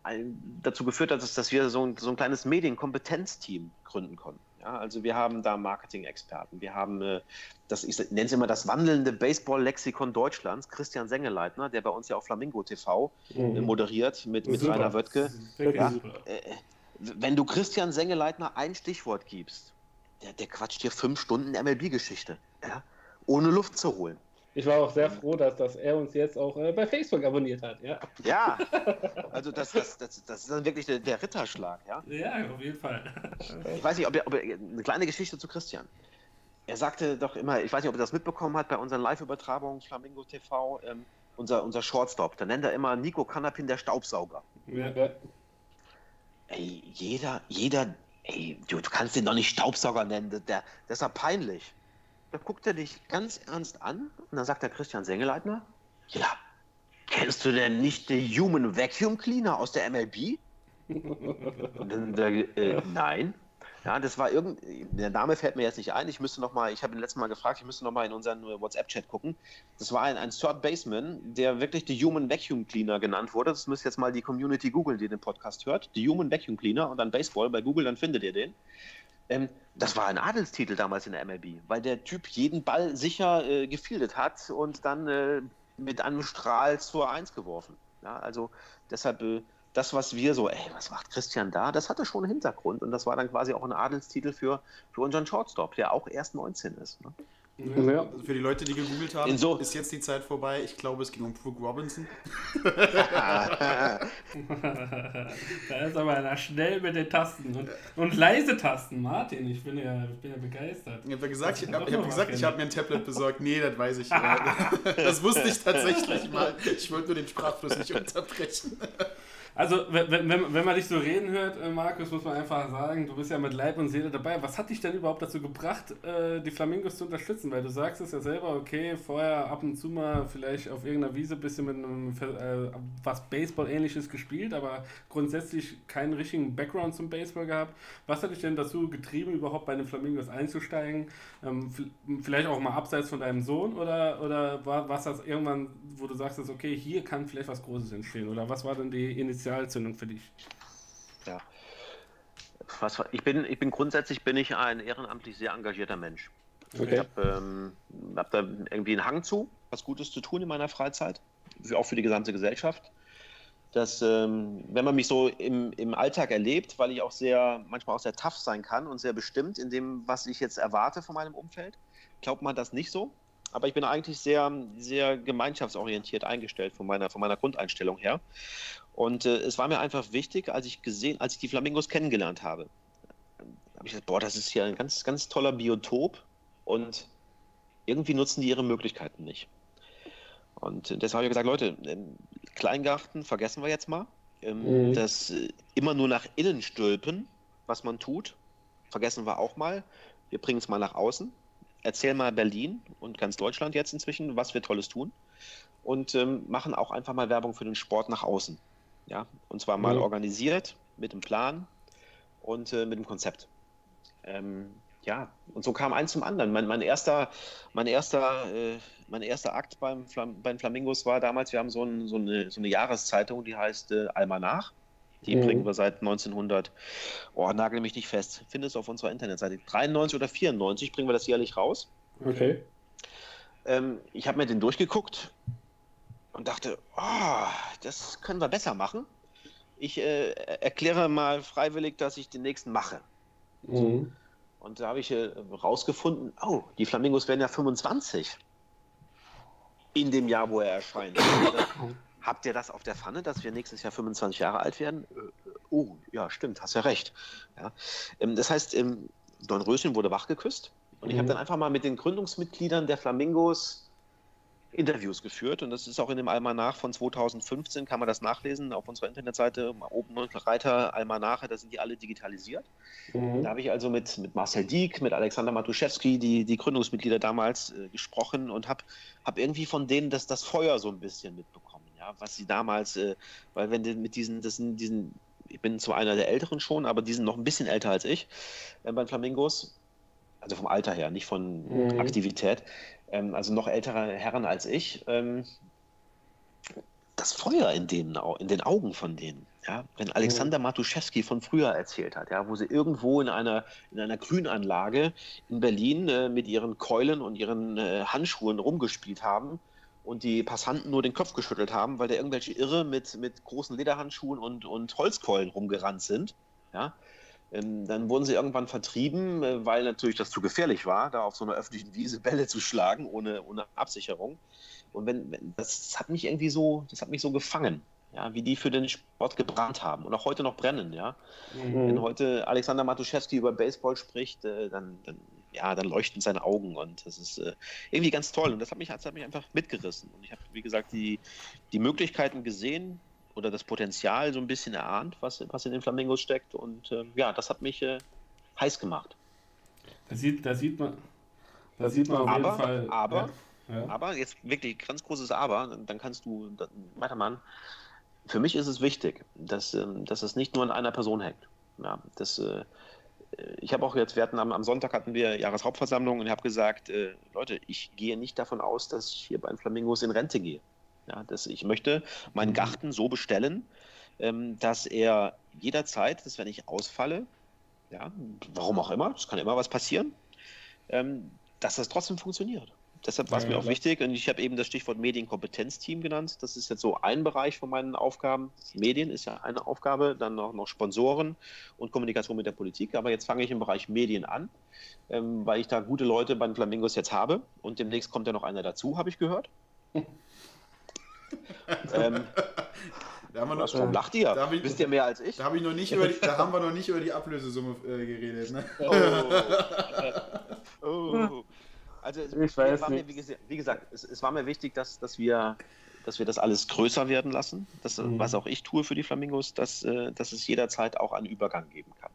Speaker 4: ein, dazu geführt hat, dass, dass wir so ein, so ein kleines Medienkompetenzteam gründen konnten. Ja, also wir haben da Marketing-Experten, wir haben, äh, das, ich nenne es immer das wandelnde Baseball-Lexikon Deutschlands, Christian Sengeleitner, der bei uns ja auf Flamingo TV äh,
Speaker 3: Mhm.
Speaker 4: moderiert mit, mit. Rainer Wöttke. Ja. Äh, wenn du Christian Sengeleitner ein Stichwort gibst, der, der quatscht dir fünf Stunden MLB-Geschichte, ja? ohne Luft zu holen.
Speaker 3: Ich war auch sehr froh, dass, dass er uns jetzt auch äh, bei Facebook abonniert hat. Ja,
Speaker 4: Ja, also das, das, das, das ist dann wirklich der, der Ritterschlag, ja.
Speaker 3: ja auf jeden Fall.
Speaker 4: Ich weiß nicht, ob er, ob er, eine kleine Geschichte zu Christian. Er sagte doch immer, ich weiß nicht, ob er das mitbekommen hat bei unseren Live-Übertragungen Flamingo TV, ähm, unser, unser Shortstop. Da nennt er immer Nico Kanapin der Staubsauger.
Speaker 3: Ja.
Speaker 4: Ey, jeder, jeder, ey, du, du kannst den doch nicht Staubsauger nennen, der, der ist ja peinlich. Da guckt er dich ganz ernst an und dann sagt der Christian Sengeleitner, ja, kennst du denn nicht den Human Vacuum Cleaner aus der MLB? Dann, der, äh, nein. Ja, das war irgend, der Name fällt mir jetzt nicht ein. Ich müsste noch mal, ich habe ihn letztes Mal gefragt, ich müsste noch mal in unseren WhatsApp-Chat gucken. Das war ein, ein Third Baseman, der wirklich der Human Vacuum Cleaner genannt wurde. Das müsst jetzt mal die Community googeln, die den Podcast hört. Die Human Vacuum Cleaner und dann Baseball bei Google, dann findet ihr den. Ähm, das war ein Adelstitel damals in der MLB, weil der Typ jeden Ball sicher äh, gefieldet hat und dann äh, mit einem Strahl zur Eins geworfen. Ja, also deshalb äh, das, was wir so, ey, was macht Christian da, das hatte schon einen Hintergrund und das war dann quasi auch ein Adelstitel für, für unseren Shortstop, der auch erst 19 ist. Ne?
Speaker 3: Ja.
Speaker 2: Also für die Leute, die gegoogelt haben,
Speaker 4: Inso-
Speaker 2: ist jetzt die Zeit vorbei. Ich glaube, es ging um Brooke Robinson.
Speaker 3: da ist aber einer schnell mit den Tasten und, und leise Tasten, Martin. Ich bin ja, ich bin ja begeistert.
Speaker 2: Ich habe ja gesagt, ich
Speaker 3: Doch
Speaker 2: habe gesagt, ich habe mir ein Tablet besorgt. Nee, das weiß ich. das wusste ich tatsächlich mal. Ich wollte nur den Sprachfluss nicht unterbrechen.
Speaker 3: Also, wenn, wenn, wenn man dich so reden hört, äh, Markus, muss man einfach sagen, du bist ja mit Leib und Seele dabei. Was hat dich denn überhaupt dazu gebracht, äh, die Flamingos zu unterstützen? Weil du sagst es ja selber, okay, vorher ab und zu mal vielleicht auf irgendeiner Wiese ein bisschen mit einem, äh, was Baseball-ähnliches gespielt, aber grundsätzlich keinen richtigen Background zum Baseball gehabt. Was hat dich denn dazu getrieben, überhaupt bei den Flamingos einzusteigen? Ähm, vielleicht auch mal abseits von deinem Sohn oder, oder war was das irgendwann, wo du sagst, okay, hier kann vielleicht was Großes entstehen? Oder was war denn die Initialzündung für dich?
Speaker 4: Ja. Was, ich, bin, ich bin grundsätzlich bin ich ein ehrenamtlich sehr engagierter Mensch. Ich
Speaker 3: Okay.
Speaker 4: habe ähm, hab da irgendwie einen Hang zu, was Gutes zu tun in meiner Freizeit, auch für die gesamte Gesellschaft. Dass, ähm, wenn man mich so im, im Alltag erlebt, weil ich auch sehr, manchmal auch sehr tough sein kann und sehr bestimmt in dem, was ich jetzt erwarte von meinem Umfeld, glaubt man das nicht so. Aber ich bin eigentlich sehr, sehr gemeinschaftsorientiert eingestellt von meiner, von meiner Grundeinstellung her. Und äh, es war mir einfach wichtig, als ich gesehen, als ich die Flamingos kennengelernt habe, habe ich gesagt, boah, das ist hier ein ganz, ganz toller Biotop und irgendwie nutzen die ihre Möglichkeiten nicht. Und äh, deshalb habe ich gesagt, Leute, ähm, Kleingarten vergessen wir jetzt mal. Ähm,
Speaker 3: Mhm.
Speaker 4: Das äh, immer nur nach innen stülpen, was man tut, vergessen wir auch mal. Wir bringen es mal nach außen. Erzählen mal Berlin und ganz Deutschland jetzt inzwischen, was wir Tolles tun. Und ähm, machen auch einfach mal Werbung für den Sport nach außen. Ja, und zwar mal
Speaker 3: Mhm.
Speaker 4: organisiert, mit einem Plan und äh, mit einem Konzept. Ähm, ja, und so kam eins zum anderen. Mein, mein erster, mein erster, äh, mein erster Akt beim Flam bei den Flamingos war damals, wir haben so, ein, so, eine, so eine Jahreszeitung, die heißt äh, Almanach. Die
Speaker 3: Mhm.
Speaker 4: bringen wir seit 1900, oh, nagel mich nicht fest, findest du auf unserer Internetseite. 93 oder 94 bringen wir das jährlich raus.
Speaker 3: Okay.
Speaker 4: Ähm, ich habe mir den durchgeguckt und dachte, oh, das können wir besser machen. Ich äh, erkläre mal freiwillig, dass ich den nächsten mache.
Speaker 3: Mhm.
Speaker 4: Und da habe ich äh, rausgefunden, oh, die Flamingos werden ja 25 in dem Jahr, wo er erscheint. Habt ihr das auf der Pfanne, dass wir nächstes Jahr 25 Jahre alt werden? Äh, oh, ja, stimmt, hast ja recht. Ja. Ähm, das heißt, ähm, Don Röschen wurde wachgeküsst und ich habe
Speaker 3: Mhm.
Speaker 4: dann einfach mal mit den Gründungsmitgliedern der Flamingos Interviews geführt und das ist auch in dem Almanach von 2015, kann man das nachlesen auf unserer Internetseite, oben Reiter Almanache, da sind die alle digitalisiert.
Speaker 3: Mhm.
Speaker 4: Da habe ich also mit, mit Marcel Dieck, mit Alexander Matuszewski, die, die Gründungsmitglieder damals, äh, gesprochen und habe hab irgendwie von denen das, das Feuer so ein bisschen mitbekommen, ja, was sie damals, äh, weil wenn die mit diesen, das sind diesen, ich bin zwar einer der Älteren schon, aber die sind noch ein bisschen älter als ich äh, bei Flamingos, also vom Alter her, nicht von
Speaker 3: Mhm.
Speaker 4: Aktivität, ähm, also noch ältere Herren als ich, ähm, das Feuer in denen, in den Augen von denen. Ja, wenn Alexander Matuszewski von früher erzählt hat, ja, wo sie irgendwo in einer, in einer Grünanlage in Berlin äh, mit ihren Keulen und ihren äh, Handschuhen rumgespielt haben und die Passanten nur den Kopf geschüttelt haben, weil da irgendwelche Irre mit, mit großen Lederhandschuhen und, und Holzkeulen rumgerannt sind. Ja, dann wurden sie irgendwann vertrieben, äh, weil natürlich das zu gefährlich war, da auf so einer öffentlichen Wiese Bälle zu schlagen, ohne, ohne Absicherung. Und wenn, wenn, das hat mich irgendwie so, das hat mich so gefangen, ja, wie die für den Sport gebrannt haben und auch heute noch brennen, ja. Mhm. Wenn heute Alexander Matuszewski über Baseball spricht, äh, dann, dann, ja, dann leuchten seine Augen und das ist äh, irgendwie ganz toll und das hat mich, das hat mich einfach mitgerissen. Und ich habe, wie gesagt, die, die Möglichkeiten gesehen, oder das Potenzial so ein bisschen erahnt, was, was in den Flamingos steckt. Und äh, ja, das hat mich äh, heiß gemacht.
Speaker 3: Da sieht, da sieht man, da sieht man auf
Speaker 4: aber,
Speaker 3: jeden Fall.
Speaker 4: Aber, ja. aber, jetzt wirklich ganz großes Aber, dann kannst du weitermachen. Für mich ist es wichtig, dass, ähm, dass es nicht nur an einer Person hängt. Ja, das, äh, ich habe auch jetzt, wir hatten am, am, Sonntag hatten wir Jahreshauptversammlung und ich habe gesagt, äh, Leute, ich gehe nicht davon aus, dass ich hier bei den Flamingos in Rente gehe. Ja, das, ich möchte meinen mhm. Garten so bestellen, ähm, dass er jederzeit, dass wenn ich ausfalle, ja, warum auch immer, es kann immer was passieren, ähm, dass das trotzdem funktioniert. Deshalb war es ja, mir auch ja. wichtig und ich habe eben das Stichwort Medienkompetenzteam genannt. Das ist jetzt so ein Bereich von meinen Aufgaben. Medien ist ja eine Aufgabe, dann noch, noch Sponsoren und Kommunikation mit der Politik. Aber jetzt fange ich im Bereich Medien an, ähm, weil ich da gute Leute bei den Flamingos jetzt habe und demnächst kommt ja noch einer dazu, habe ich gehört. ähm, da haben wir noch, warum lacht ihr? Da ich, Wisst ihr mehr als ich?
Speaker 2: Da, hab ich noch nicht über die, da haben wir noch nicht über die Ablösesumme äh, geredet. Ne?
Speaker 4: Oh. oh. Also ich weiß war mir, wie, wie, gesagt, es, es, war mir wichtig, dass, dass, wir, dass wir das alles größer werden lassen. Das, mhm. Was auch ich tue für die Flamingos, dass, äh, dass es jederzeit auch einen Übergang geben kann.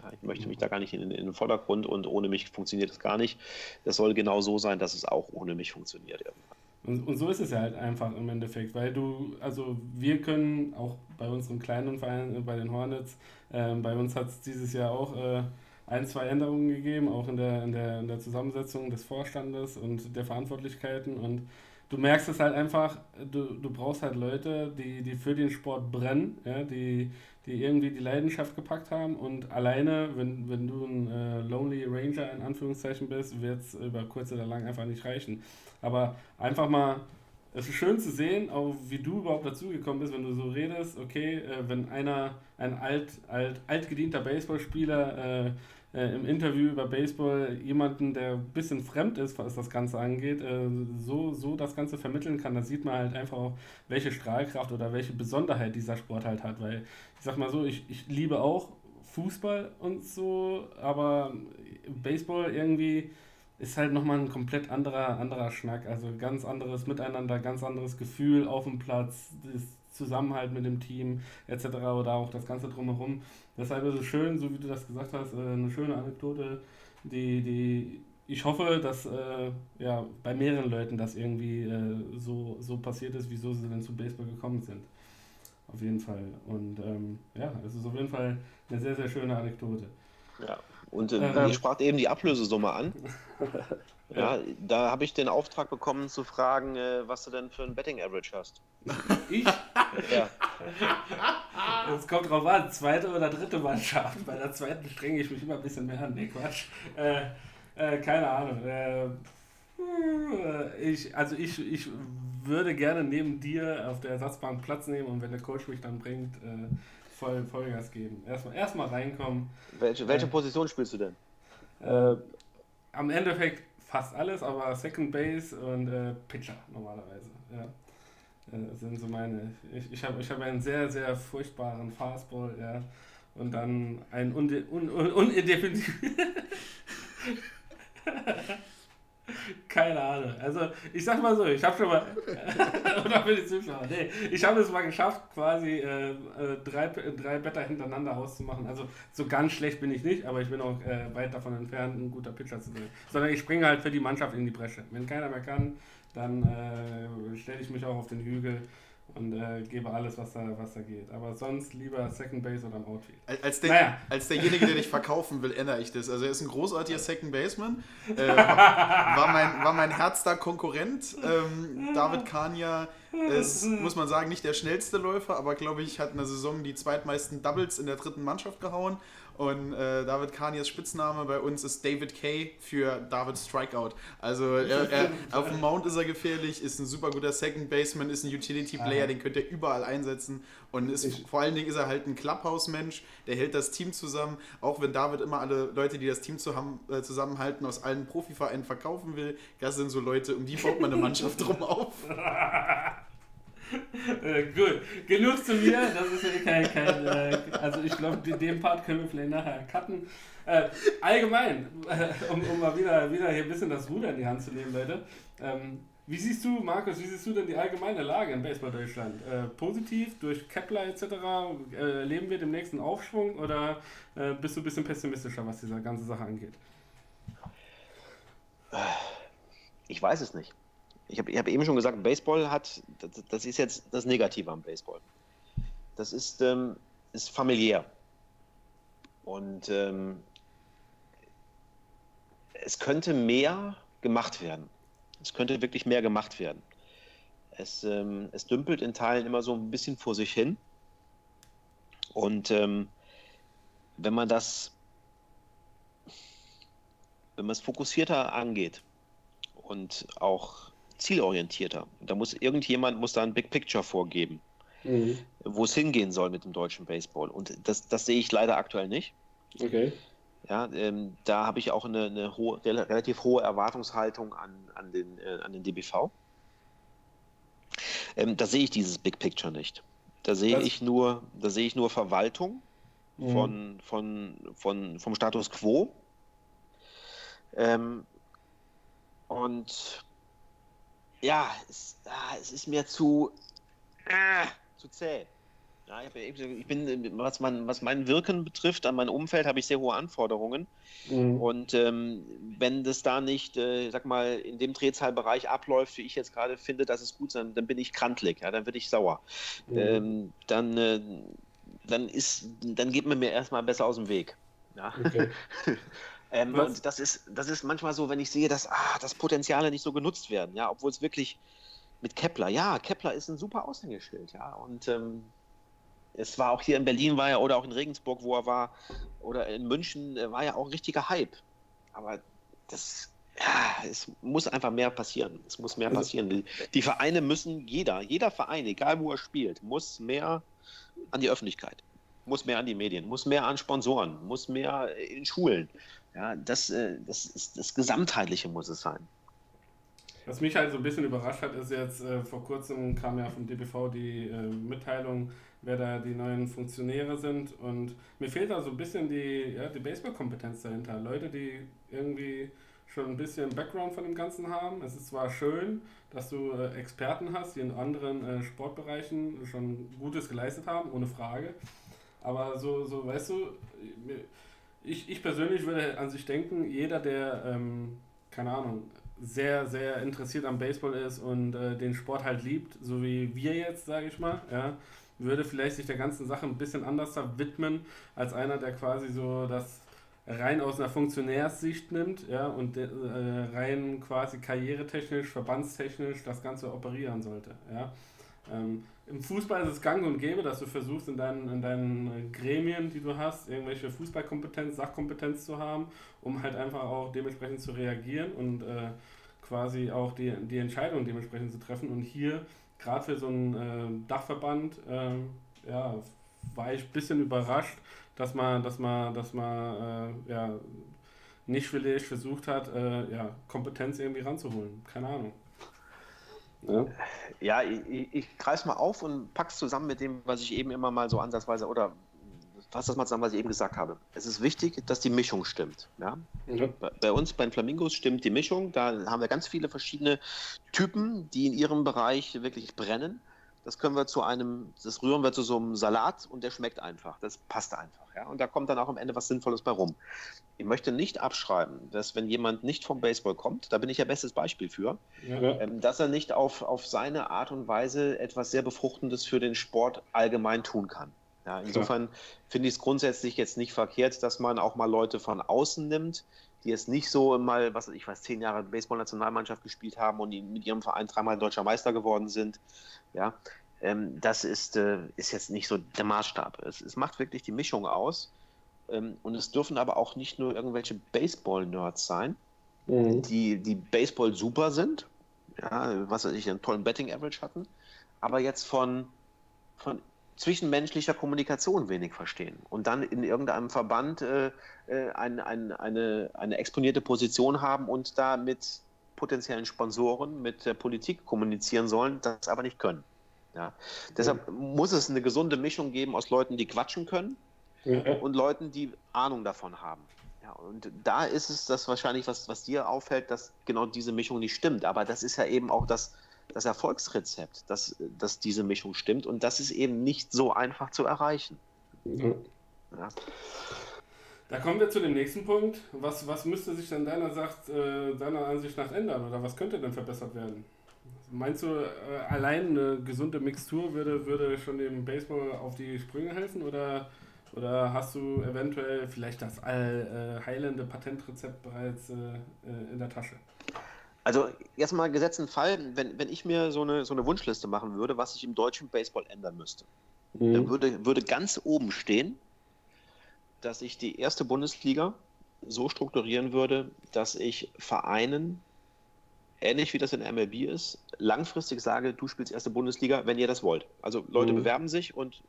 Speaker 4: Ja, ich möchte mich da gar nicht in, in, den Vordergrund und ohne mich funktioniert es gar nicht. Das soll genau so sein, dass es auch ohne mich funktioniert irgendwann.
Speaker 3: Und, und so ist es ja halt einfach im Endeffekt, weil du, also wir können auch bei unserem kleinen Verein, äh, bei den Hornets, äh, bei uns hat es dieses Jahr auch äh, ein, zwei Änderungen gegeben, auch in der, in, der, in der Zusammensetzung des Vorstandes und der Verantwortlichkeiten. Und du merkst es halt einfach, du, du brauchst halt Leute, die, die für den Sport brennen, ja, die, die irgendwie die Leidenschaft gepackt haben und alleine, wenn, wenn du ein äh, Lonely Ranger in Anführungszeichen bist, wird es über kurz oder lang einfach nicht reichen. Aber einfach mal, es ist schön zu sehen, auch wie du überhaupt dazugekommen bist, wenn du so redest, okay, äh, wenn einer, ein alt, alt, altgedienter Baseballspieler äh, äh, im Interview über Baseball jemanden, der ein bisschen fremd ist, was das Ganze angeht, äh, so, so das Ganze vermitteln kann, da sieht man halt einfach auch, welche Strahlkraft oder welche Besonderheit dieser Sport halt hat. Weil ich sag mal so, ich, ich liebe auch Fußball und so, aber Baseball irgendwie ist halt nochmal ein komplett anderer, anderer Schnack. Also ganz anderes Miteinander, ganz anderes Gefühl auf dem Platz, das Zusammenhalt mit dem Team etc. oder auch das Ganze drumherum. Deshalb ist es schön, so wie du das gesagt hast, äh, eine schöne Anekdote, die, die ich hoffe, dass äh, ja, bei mehreren Leuten das irgendwie äh, so, so passiert ist, wieso sie denn zu Baseball gekommen sind. Auf jeden Fall. Und ähm, ja, es ist auf jeden Fall eine sehr, sehr schöne Anekdote.
Speaker 4: Ja, und äh, ähm, ihr sprach eben die Ablösesumme an. ja, da habe ich den Auftrag bekommen zu fragen, äh, was du denn für ein Betting Average hast.
Speaker 3: Ich? ja. Es kommt drauf an, zweite oder dritte Mannschaft. Bei der zweiten strenge ich mich immer ein bisschen mehr an. Nee, Quatsch. Äh, äh keine Ahnung. Äh, ich, also ich, ich würde gerne neben dir auf der Ersatzbank Platz nehmen und wenn der Coach mich dann bringt, äh, voll Vollgas geben. Erstmal erst reinkommen.
Speaker 4: Welche, welche äh, Position spielst du denn?
Speaker 3: Äh, am Endeffekt fast alles, aber Second Base und äh, Pitcher normalerweise. Ja. Äh, sind so meine. Ich, ich habe ich hab einen sehr, sehr furchtbaren Fastball, ja. Und dann einen undefinitiven. Un, un, un Keine Ahnung. Also, ich sag mal so, ich habe schon mal. oder für die Zuschauer. Nee, ich habe es mal geschafft, quasi äh, äh, drei, drei Better hintereinander auszumachen. Also, so ganz schlecht bin ich nicht, aber ich bin auch äh, weit davon entfernt, ein guter Pitcher zu sein. Sondern ich springe halt für die Mannschaft in die Bresche. Wenn keiner mehr kann, dann äh, stelle ich mich auch auf den Hügel und äh, gebe alles, was da, was da geht. Aber sonst lieber Second Base oder im Outfield.
Speaker 2: Als, der, naja. als derjenige, der dich verkaufen will, ändere ich das. Also er ist ein großartiger Second Baseman. Äh, war, mein, war mein Herz da Konkurrent. Ähm, David Kania ist, muss man sagen, nicht der schnellste Läufer, aber glaube ich, hat in der Saison die zweitmeisten Doubles in der dritten Mannschaft gehauen. Und äh, David Kanias Spitzname bei uns ist David Kay für David Strikeout. Also er, er, auf dem Mount ist er gefährlich, ist ein super guter Second Baseman, ist ein Utility Player, den könnt ihr überall einsetzen. Und ist, ich, vor allen Dingen ist er halt ein Clubhouse-Mensch, der hält das Team zusammen. Auch wenn David immer alle Leute, die das Team äh, zusammenhalten, aus allen Profivereinen verkaufen will, das sind so Leute, um die baut man eine Mannschaft drum auf.
Speaker 3: äh, gut, genug zu mir. Das ist ja kein, kein äh, also ich glaube, den Part können wir vielleicht nachher cutten. Äh, allgemein, äh, um, um, mal wieder, wieder hier ein bisschen das Ruder in die Hand zu nehmen, Leute. Ähm, wie siehst du, Markus, wie siehst du denn die allgemeine Lage in Baseball Deutschland? Äh, positiv durch Kepler etc. Erleben wir den nächsten Aufschwung oder bist du ein bisschen pessimistischer, was diese ganze Sache angeht?
Speaker 4: Ich weiß es nicht ich habe hab eben schon gesagt, Baseball hat, das, das, ist jetzt das Negative am Baseball. Das ist, ähm, ist familiär. Und ähm, es könnte mehr gemacht werden. Es könnte wirklich mehr gemacht werden. Es, ähm, es dümpelt in Teilen immer so ein bisschen vor sich hin. Und ähm, wenn man das, wenn man es fokussierter angeht und auch zielorientierter. Da muss irgendjemand muss da ein Big Picture vorgeben, mhm. wo es hingehen soll mit dem deutschen Baseball. Und das, das sehe ich leider aktuell nicht.
Speaker 3: Okay.
Speaker 4: Ja, ähm, da habe ich auch eine, eine hohe, relativ hohe Erwartungshaltung an, an, den, äh, an den DBV. Ähm, da sehe ich dieses Big Picture nicht. Da sehe ich nur, da sehe ich nur Verwaltung mhm. von, von, von, vom Status quo. Ähm, und ja, es, ah, es ist mir zu, ah, zu zäh. Ja, ich, bin, was, mein, was mein Wirken betrifft, an mein Umfeld habe ich sehr hohe Anforderungen. Mhm. Und ähm, wenn das da nicht, äh, sag mal, in dem Drehzahlbereich abläuft, wie ich jetzt gerade finde, dass es gut ist, dann bin ich krantlig, ja, dann werde ich sauer. Mhm. Ähm, dann, äh, dann ist, dann geht man mir erstmal besser aus dem Weg. Ja. Okay. Ähm, und das ist, das ist manchmal so, wenn ich sehe, dass ah, das Potenziale nicht so genutzt werden, ja, obwohl es wirklich mit Kepler, ja, Kepler ist ein super Aushängeschild, ja, und ähm, es war auch hier in Berlin war er oder auch in Regensburg, wo er war, oder in München äh, war ja auch ein richtiger Hype. Aber das, ja, es muss einfach mehr passieren. Es muss mehr also passieren. Die, die Vereine müssen, jeder, jeder Verein, egal wo er spielt, muss mehr an die Öffentlichkeit, muss mehr an die Medien, muss mehr an Sponsoren, muss mehr in Schulen. Ja, das, äh, das, ist, das Gesamtheitliche muss es sein.
Speaker 3: Was mich halt so ein bisschen überrascht hat, ist jetzt, äh, vor kurzem kam ja vom DBV die äh, Mitteilung, wer da die neuen Funktionäre sind. Und mir fehlt da so ein bisschen die, ja, die Baseball-Kompetenz dahinter. Leute, die irgendwie schon ein bisschen Background von dem Ganzen haben. Es ist zwar schön, dass du äh, Experten hast, die in anderen äh, Sportbereichen schon Gutes geleistet haben, ohne Frage. Aber so, so weißt du, ich, ich persönlich würde an sich denken, jeder, der, ähm, keine Ahnung, sehr, sehr interessiert am Baseball ist und äh, den Sport halt liebt, so wie wir jetzt, sage ich mal, ja, würde vielleicht sich der ganzen Sache ein bisschen anders widmen, als einer, der quasi so das rein aus einer Funktionärssicht nimmt, ja, und äh, rein quasi karrieretechnisch, verbandstechnisch das Ganze operieren sollte, ja. Ähm, Im Fußball ist es gang und gäbe, dass du versuchst, in deinen, in deinen Gremien, die du hast, irgendwelche Fußballkompetenz, Sachkompetenz zu haben, um halt einfach auch dementsprechend zu reagieren und äh, quasi auch die, die Entscheidung dementsprechend zu treffen. Und hier, gerade für so einen äh, Dachverband, äh, ja, war ich ein bisschen überrascht, dass man, dass man, dass man äh, ja, nicht vielleicht versucht hat, äh, ja, Kompetenz irgendwie ranzuholen. Keine Ahnung.
Speaker 4: Ja, ja ich, ich greife mal auf und pack's zusammen mit dem, was ich eben immer mal so ansatzweise oder fasse das mal zusammen, was ich eben gesagt habe. Es ist wichtig, dass die Mischung stimmt. Ja? Mhm. Bei, bei, uns, bei den Flamingos, stimmt die Mischung. Da haben wir ganz viele verschiedene Typen, die in ihrem Bereich wirklich brennen. Das können wir zu einem, das rühren wir zu so einem Salat und der schmeckt einfach. Das passt einfach. Ja? Und da kommt dann auch am Ende was Sinnvolles bei rum. Ich möchte nicht abschreiben, dass wenn jemand nicht vom Baseball kommt, da bin ich ja bestes Beispiel für, ja. ähm, dass er nicht auf, auf seine Art und Weise etwas sehr Befruchtendes für den Sport allgemein tun kann. Ja, insofern finde ich es grundsätzlich jetzt nicht verkehrt, dass man auch mal Leute von außen nimmt, die jetzt nicht so mal, was ich weiß, zehn Jahre Baseball-Nationalmannschaft gespielt haben und mit ihrem Verein dreimal deutscher Meister geworden sind. Ja, ähm, das ist, äh, ist jetzt nicht so der Maßstab. Es, es macht wirklich die Mischung aus. Ähm, und es dürfen aber auch nicht nur irgendwelche Baseball-Nerds sein, mhm. die, die Baseball super sind, ja, was weiß ich, einen tollen Betting-Average hatten, aber jetzt von, von zwischenmenschlicher Kommunikation wenig verstehen und dann in irgendeinem Verband äh, äh, ein, ein, eine, eine exponierte Position haben und da mit potenziellen Sponsoren, mit der Politik kommunizieren sollen, das aber nicht können. Ja. Deshalb muss es eine gesunde Mischung geben aus Leuten, die quatschen können ja. und Leuten, die Ahnung davon haben. Ja, und da ist es das wahrscheinlich, was, was dir auffällt, dass genau diese Mischung nicht stimmt. Aber das ist ja eben auch das, das Erfolgsrezept, dass, dass diese Mischung stimmt und das ist eben nicht so einfach zu erreichen. Ja.
Speaker 3: Ja. Da kommen wir zu dem nächsten Punkt. Was, was müsste sich dann deiner, Sacht, äh, deiner Ansicht nach ändern oder was könnte denn verbessert werden? Meinst du, äh, allein eine gesunde Mixtur würde, würde schon dem Baseball auf die Sprünge helfen oder, oder hast du eventuell vielleicht das allheilende Patentrezept bereits äh, äh, in der Tasche?
Speaker 4: Also jetzt mal gesetzten Fall, wenn, wenn ich mir so eine, so eine Wunschliste machen würde, was ich im deutschen Baseball ändern müsste, mhm. dann würde, würde ganz oben stehen, dass ich die erste Bundesliga so strukturieren würde, dass ich Vereinen, ähnlich wie das in MLB ist, langfristig sage, du spielst erste Bundesliga, wenn ihr das wollt. Also Leute mhm. bewerben sich und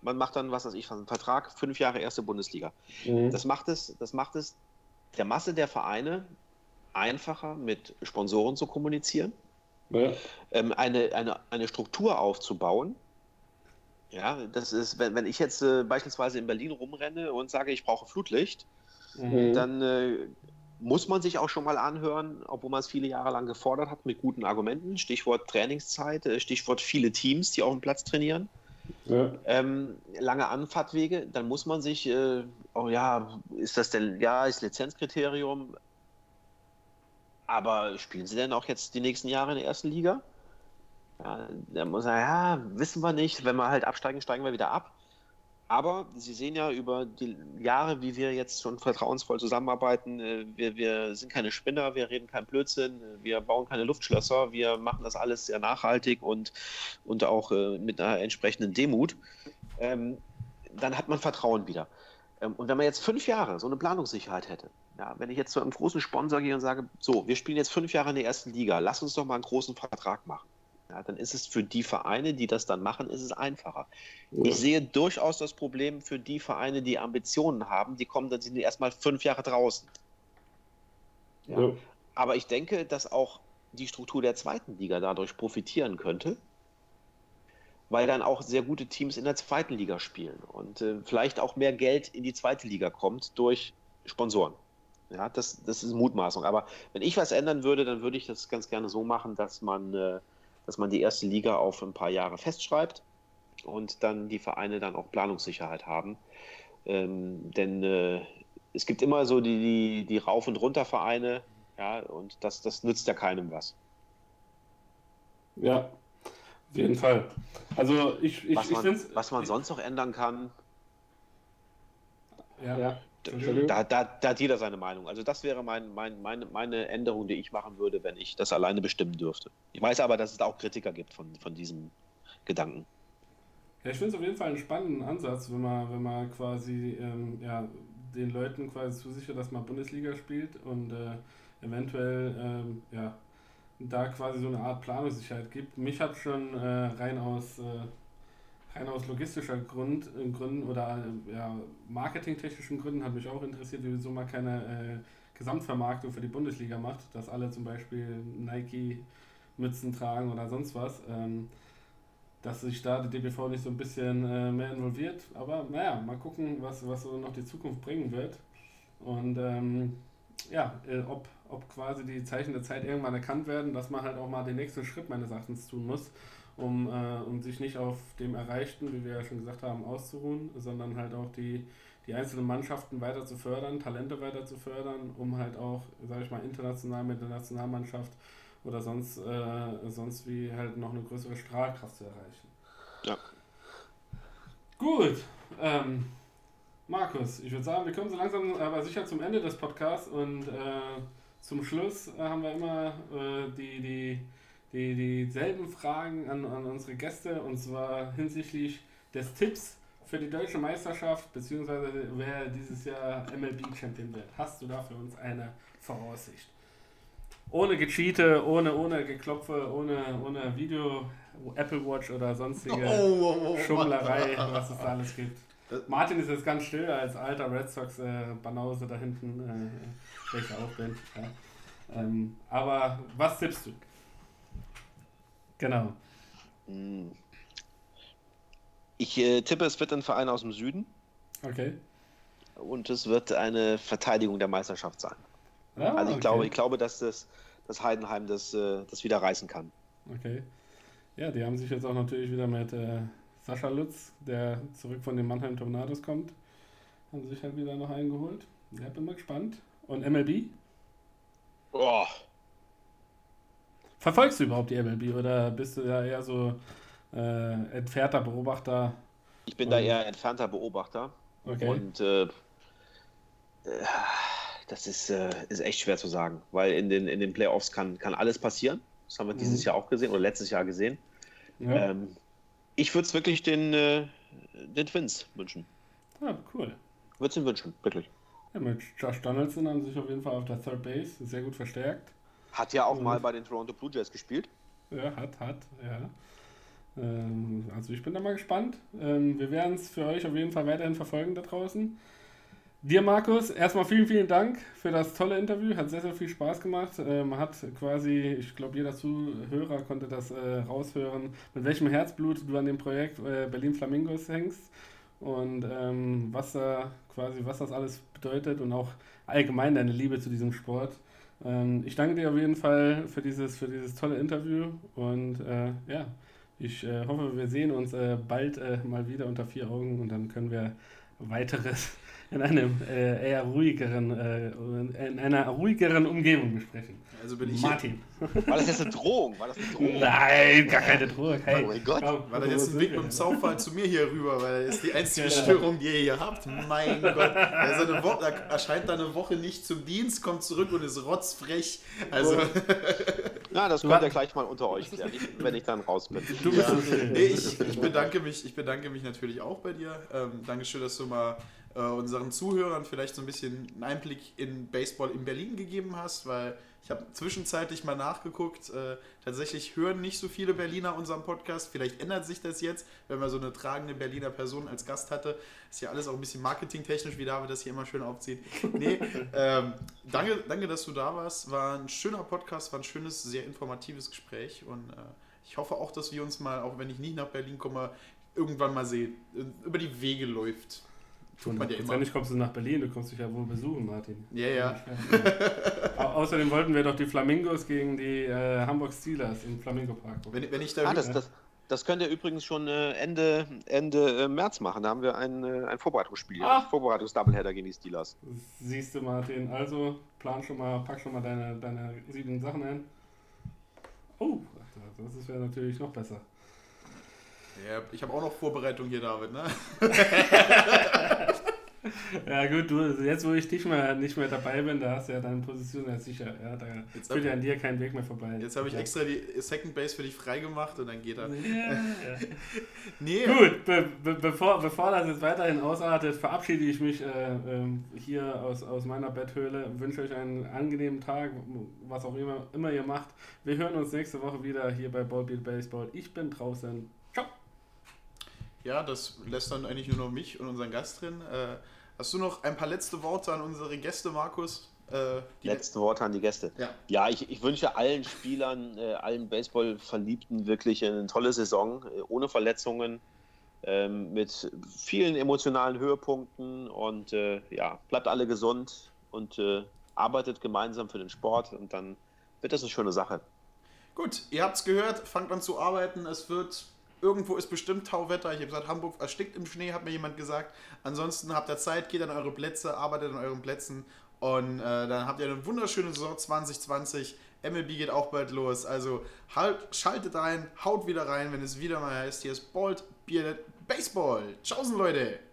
Speaker 4: man macht dann, was weiß ich, einen Vertrag, fünf Jahre erste Bundesliga. Mhm. Das macht es, das macht es der Masse der Vereine einfacher, mit Sponsoren zu kommunizieren, ja. ähm, eine, eine, eine Struktur aufzubauen. Ja, das ist, wenn, wenn ich jetzt äh, beispielsweise in Berlin rumrenne und sage, ich brauche Flutlicht, mhm. dann äh, muss man sich auch schon mal anhören, obwohl man es viele Jahre lang gefordert hat, mit guten Argumenten. Stichwort Trainingszeit, äh, Stichwort viele Teams, die auf dem Platz trainieren. Ja. Ähm, lange Anfahrtwege, dann muss man sich, äh, oh ja, ist das denn, ja, ist Lizenzkriterium, aber spielen sie denn auch jetzt die nächsten Jahre in der ersten Liga? Ja, da muss er, ja, wissen wir nicht. Wenn wir halt absteigen, steigen wir wieder ab. Aber Sie sehen ja über die Jahre, wie wir jetzt schon vertrauensvoll zusammenarbeiten, äh, wir, wir sind keine Spinner, wir reden keinen Blödsinn, wir bauen keine Luftschlösser, wir machen das alles sehr nachhaltig und, und auch äh, mit einer entsprechenden Demut. Ähm, dann hat man Vertrauen wieder. Ähm, und wenn man jetzt fünf Jahre so eine Planungssicherheit hätte, ja, wenn ich jetzt zu einem großen Sponsor gehe und sage, so, wir spielen jetzt fünf Jahre in der ersten Liga, lass uns doch mal einen großen Vertrag machen. Ja, dann ist es für die Vereine, die das dann machen, ist es einfacher. Ja. Ich sehe durchaus das Problem für die Vereine, die Ambitionen haben, die kommen dann sind erstmal fünf Jahre draußen. Ja. ja. Aber ich denke, dass auch die Struktur der zweiten Liga dadurch profitieren könnte, weil dann auch sehr gute Teams in der zweiten Liga spielen und äh, vielleicht auch mehr Geld in die zweite Liga kommt durch Sponsoren. Ja, das, das ist Mutmaßung. Aber wenn ich was ändern würde, dann würde ich das ganz gerne so machen, dass man, äh, dass man die erste Liga auf ein paar Jahre festschreibt und dann die Vereine dann auch Planungssicherheit haben. Ähm, denn äh, es gibt immer so die, die, die Rauf- und Runter-Vereine, ja, und das, das nützt ja keinem was.
Speaker 3: Ja, auf jeden Fall. Also ich, ich,
Speaker 4: was, man, ich was man sonst noch ändern kann.
Speaker 3: Ja. ja.
Speaker 4: Da, da, da, hat jeder seine Meinung. Also das wäre mein, mein, meine, meine Änderung, die ich machen würde, wenn ich das alleine bestimmen dürfte. Ich weiß aber, dass es da auch Kritiker gibt von, von diesem Gedanken.
Speaker 3: Ja, ich finde es auf jeden Fall einen spannenden Ansatz, wenn man, wenn man quasi ähm, ja, den Leuten quasi zusichert, dass man Bundesliga spielt und äh, eventuell ähm, ja, da quasi so eine Art Planungssicherheit gibt. Mich hat schon äh, rein aus äh, rein aus logistischer Grund, äh, Gründen oder äh, ja, marketingtechnischen Gründen hat mich auch interessiert, wieso man keine äh, Gesamtvermarktung für die Bundesliga macht, dass alle zum Beispiel Nike-Mützen tragen oder sonst was. Ähm, dass sich da der DBV nicht so ein bisschen äh, mehr involviert. Aber naja, mal gucken, was, was so noch die Zukunft bringen wird. Und ähm, ja, äh, ob, ob quasi die Zeichen der Zeit irgendwann erkannt werden, dass man halt auch mal den nächsten Schritt meines Erachtens tun muss um, äh, um sich nicht auf dem Erreichten, wie wir ja schon gesagt haben, auszuruhen, sondern halt auch die, die einzelnen Mannschaften weiter zu fördern, Talente weiter zu fördern, um halt auch, sage ich mal, international mit der Nationalmannschaft oder sonst, äh, sonst wie halt noch eine größere Strahlkraft zu erreichen.
Speaker 4: Ja.
Speaker 3: Gut. Ähm, Markus, ich würde sagen, wir kommen so langsam aber sicher zum Ende des Podcasts und äh, zum Schluss haben wir immer äh, die, die, die, dieselben Fragen an, an unsere Gäste und zwar hinsichtlich des Tipps für die deutsche Meisterschaft, beziehungsweise wer dieses Jahr MLB-Champion wird. Hast du da für uns eine Voraussicht? Ohne Gecheate, ohne, ohne Geklopfe, ohne, ohne Video, Apple Watch oder sonstige
Speaker 2: Oh, oh, oh,
Speaker 3: Schummlerei, was es da alles gibt. Martin ist jetzt ganz still als alter Red Sox-Banause da hinten, äh, welcher auch bin. Ja. Ähm, aber was tippst du? Genau.
Speaker 4: Hm. Ich äh, tippe, es wird ein Verein aus dem Süden
Speaker 3: Okay.
Speaker 4: und es wird eine Verteidigung der Meisterschaft sein.
Speaker 3: Ja,
Speaker 4: also ich,
Speaker 3: okay.
Speaker 4: glaube, ich glaube, dass das, das Heidenheim das, äh, das wieder reißen kann.
Speaker 3: Okay. Ja, die haben sich jetzt auch natürlich wieder mit äh, Sascha Lutz, der zurück von den Mannheim Tornados kommt, haben sich halt wieder noch eingeholt. Ja, bin mal gespannt. Und MLB?
Speaker 4: Oh,
Speaker 3: Verfolgst du überhaupt die MLB oder bist du da eher so äh, entfernter Beobachter?
Speaker 4: ich bin da eher entfernter Beobachter.
Speaker 3: Okay.
Speaker 4: Und äh, äh, das ist, äh, ist echt schwer zu sagen, weil in den, in den Playoffs kann, kann alles passieren. Das haben wir dieses
Speaker 3: Mhm.
Speaker 4: Jahr auch gesehen oder letztes Jahr gesehen.
Speaker 3: ja.
Speaker 4: Ähm, ich würde es wirklich den, äh, den Twins wünschen.
Speaker 3: ah, cool.
Speaker 4: Würde es ihnen wünschen, wirklich.
Speaker 3: Ja, mit Josh Donaldson haben sie sich auf jeden Fall auf der Third Base sehr gut verstärkt.
Speaker 4: Hat ja auch
Speaker 3: Mhm.
Speaker 4: mal bei den Toronto Blue Jays gespielt.
Speaker 3: Ja, hat, hat, ja. Ähm, also ich bin da mal gespannt. Ähm, wir werden es für euch auf jeden Fall weiterhin verfolgen da draußen. Dir, Markus, erstmal vielen, vielen Dank für das tolle Interview. Hat sehr, sehr viel Spaß gemacht. Ähm, hat quasi, ich glaube, jeder Zuhörer konnte das äh, raushören, mit welchem Herzblut du an dem Projekt äh, Berlin Flamingos hängst und ähm, was da quasi, was das alles bedeutet und auch allgemein deine Liebe zu diesem Sport. Ähm, ich danke dir auf jeden Fall für dieses, für dieses tolle Interview und äh, ja, ich äh, hoffe, wir sehen uns äh, bald äh, mal wieder unter vier Augen und dann können wir weiteres in einem äh, eher ruhigeren, äh, in einer ruhigeren Umgebung besprechen.
Speaker 2: Also bin ich
Speaker 3: Martin.
Speaker 4: War das jetzt eine Drohung? War das eine Drohung?
Speaker 3: Nein, gar keine Drohung. Hey,
Speaker 4: Oh mein Gott.
Speaker 3: komm,
Speaker 2: War das jetzt ein Weg mit dem? Zaunfall zu mir hier rüber, weil das ist die einzige
Speaker 3: Genau.
Speaker 2: Störung, die ihr hier habt. Mein Gott. Also eine Woche, er erscheint da eine Woche nicht zum Dienst, kommt zurück und ist rotzfrech. Also,
Speaker 4: Ja, das
Speaker 3: Du
Speaker 4: könnt ihr gleich mal unter euch klären, wenn ich dann raus bin.
Speaker 3: Du bist
Speaker 2: ja. ich, ich, bedanke mich, ich bedanke mich natürlich auch bei dir. Ähm, Dankeschön, dass du mal äh, unseren Zuhörern vielleicht so ein bisschen einen Einblick in Baseball in Berlin gegeben hast, weil ich habe zwischenzeitlich mal nachgeguckt. Äh, tatsächlich hören nicht so viele Berliner unseren Podcast. Vielleicht ändert sich das jetzt, wenn man so eine tragende Berliner Person als Gast hatte. Ist ja alles auch ein bisschen marketingtechnisch, wie David das hier immer schön aufzieht. Nee, ähm, danke, danke, dass du da warst. War ein schöner Podcast, war ein schönes, sehr informatives Gespräch und äh, ich hoffe auch, dass wir uns mal, auch wenn ich nicht nach Berlin komme, irgendwann mal sehen. Äh, Über die Wege läuft. Tut man ja immer.
Speaker 3: Kommst du nach Berlin, du kommst dich ja wohl besuchen, Martin.
Speaker 2: Ja, ja.
Speaker 3: Au- Außerdem wollten wir doch die Flamingos gegen die äh, Hamburg Steelers im Flamingo Park. gucken.
Speaker 2: Wenn, wenn ich da
Speaker 4: Ah, das, das, das könnt ihr übrigens schon äh, Ende, Ende äh, März machen. Da haben wir ein, äh, ein Vorbereitungsspiel.
Speaker 3: Ah.
Speaker 4: Vorbereitungs-Doubleheader gegen die Steelers.
Speaker 3: Siehst du, Martin. Also, plan schon mal, pack schon mal deine, deine sieben Sachen ein. Oh, das ist ja natürlich noch besser.
Speaker 2: Ja, ich habe auch noch Vorbereitung hier, David. Ne?
Speaker 3: Ja gut, du, jetzt wo ich dich mal nicht mehr dabei bin, da hast du ja deine Position ja sicher. Ja, da
Speaker 2: Jetzt
Speaker 3: führt ja an dir kein Weg mehr vorbei.
Speaker 2: Jetzt habe ich
Speaker 3: ja.
Speaker 2: extra die Second Base für dich freigemacht und dann geht er.
Speaker 3: Ja, ja.
Speaker 2: Nee,
Speaker 3: Gut, be be bevor, bevor das jetzt weiterhin ausartet, verabschiede ich mich äh, ähm, hier aus, aus meiner Betthöhle. Wünsche euch einen angenehmen Tag, was auch immer, immer ihr macht. Wir hören uns nächste Woche wieder hier bei Ballbeat Baseball. Ich bin draußen.
Speaker 2: Ja, das lässt dann eigentlich nur noch mich und unseren Gast drin. Äh, hast du noch ein paar letzte Worte an unsere Gäste, Markus? Äh,
Speaker 4: Letzte Worte an die Gäste.
Speaker 2: Ja.
Speaker 4: Ja, ich, ich wünsche allen Spielern, äh, allen Baseball-Verliebten wirklich eine tolle Saison, äh, ohne Verletzungen, ähm, mit vielen emotionalen Höhepunkten und äh, ja, bleibt alle gesund und äh, arbeitet gemeinsam für den Sport und dann wird das eine schöne Sache.
Speaker 2: Gut, ihr habt es gehört, fangt an zu arbeiten. Es wird, irgendwo ist bestimmt Tauwetter. Ich habe gesagt, Hamburg erstickt im Schnee, hat mir jemand gesagt. Ansonsten habt ihr Zeit, geht an eure Plätze, arbeitet an euren Plätzen und äh, dann habt ihr eine wunderschöne Saison 2020. MLB geht auch bald los. Also halt, schaltet ein, haut wieder rein, wenn es wieder mal heißt, hier ist Bald Bearded Baseball. Tschaußen, Leute!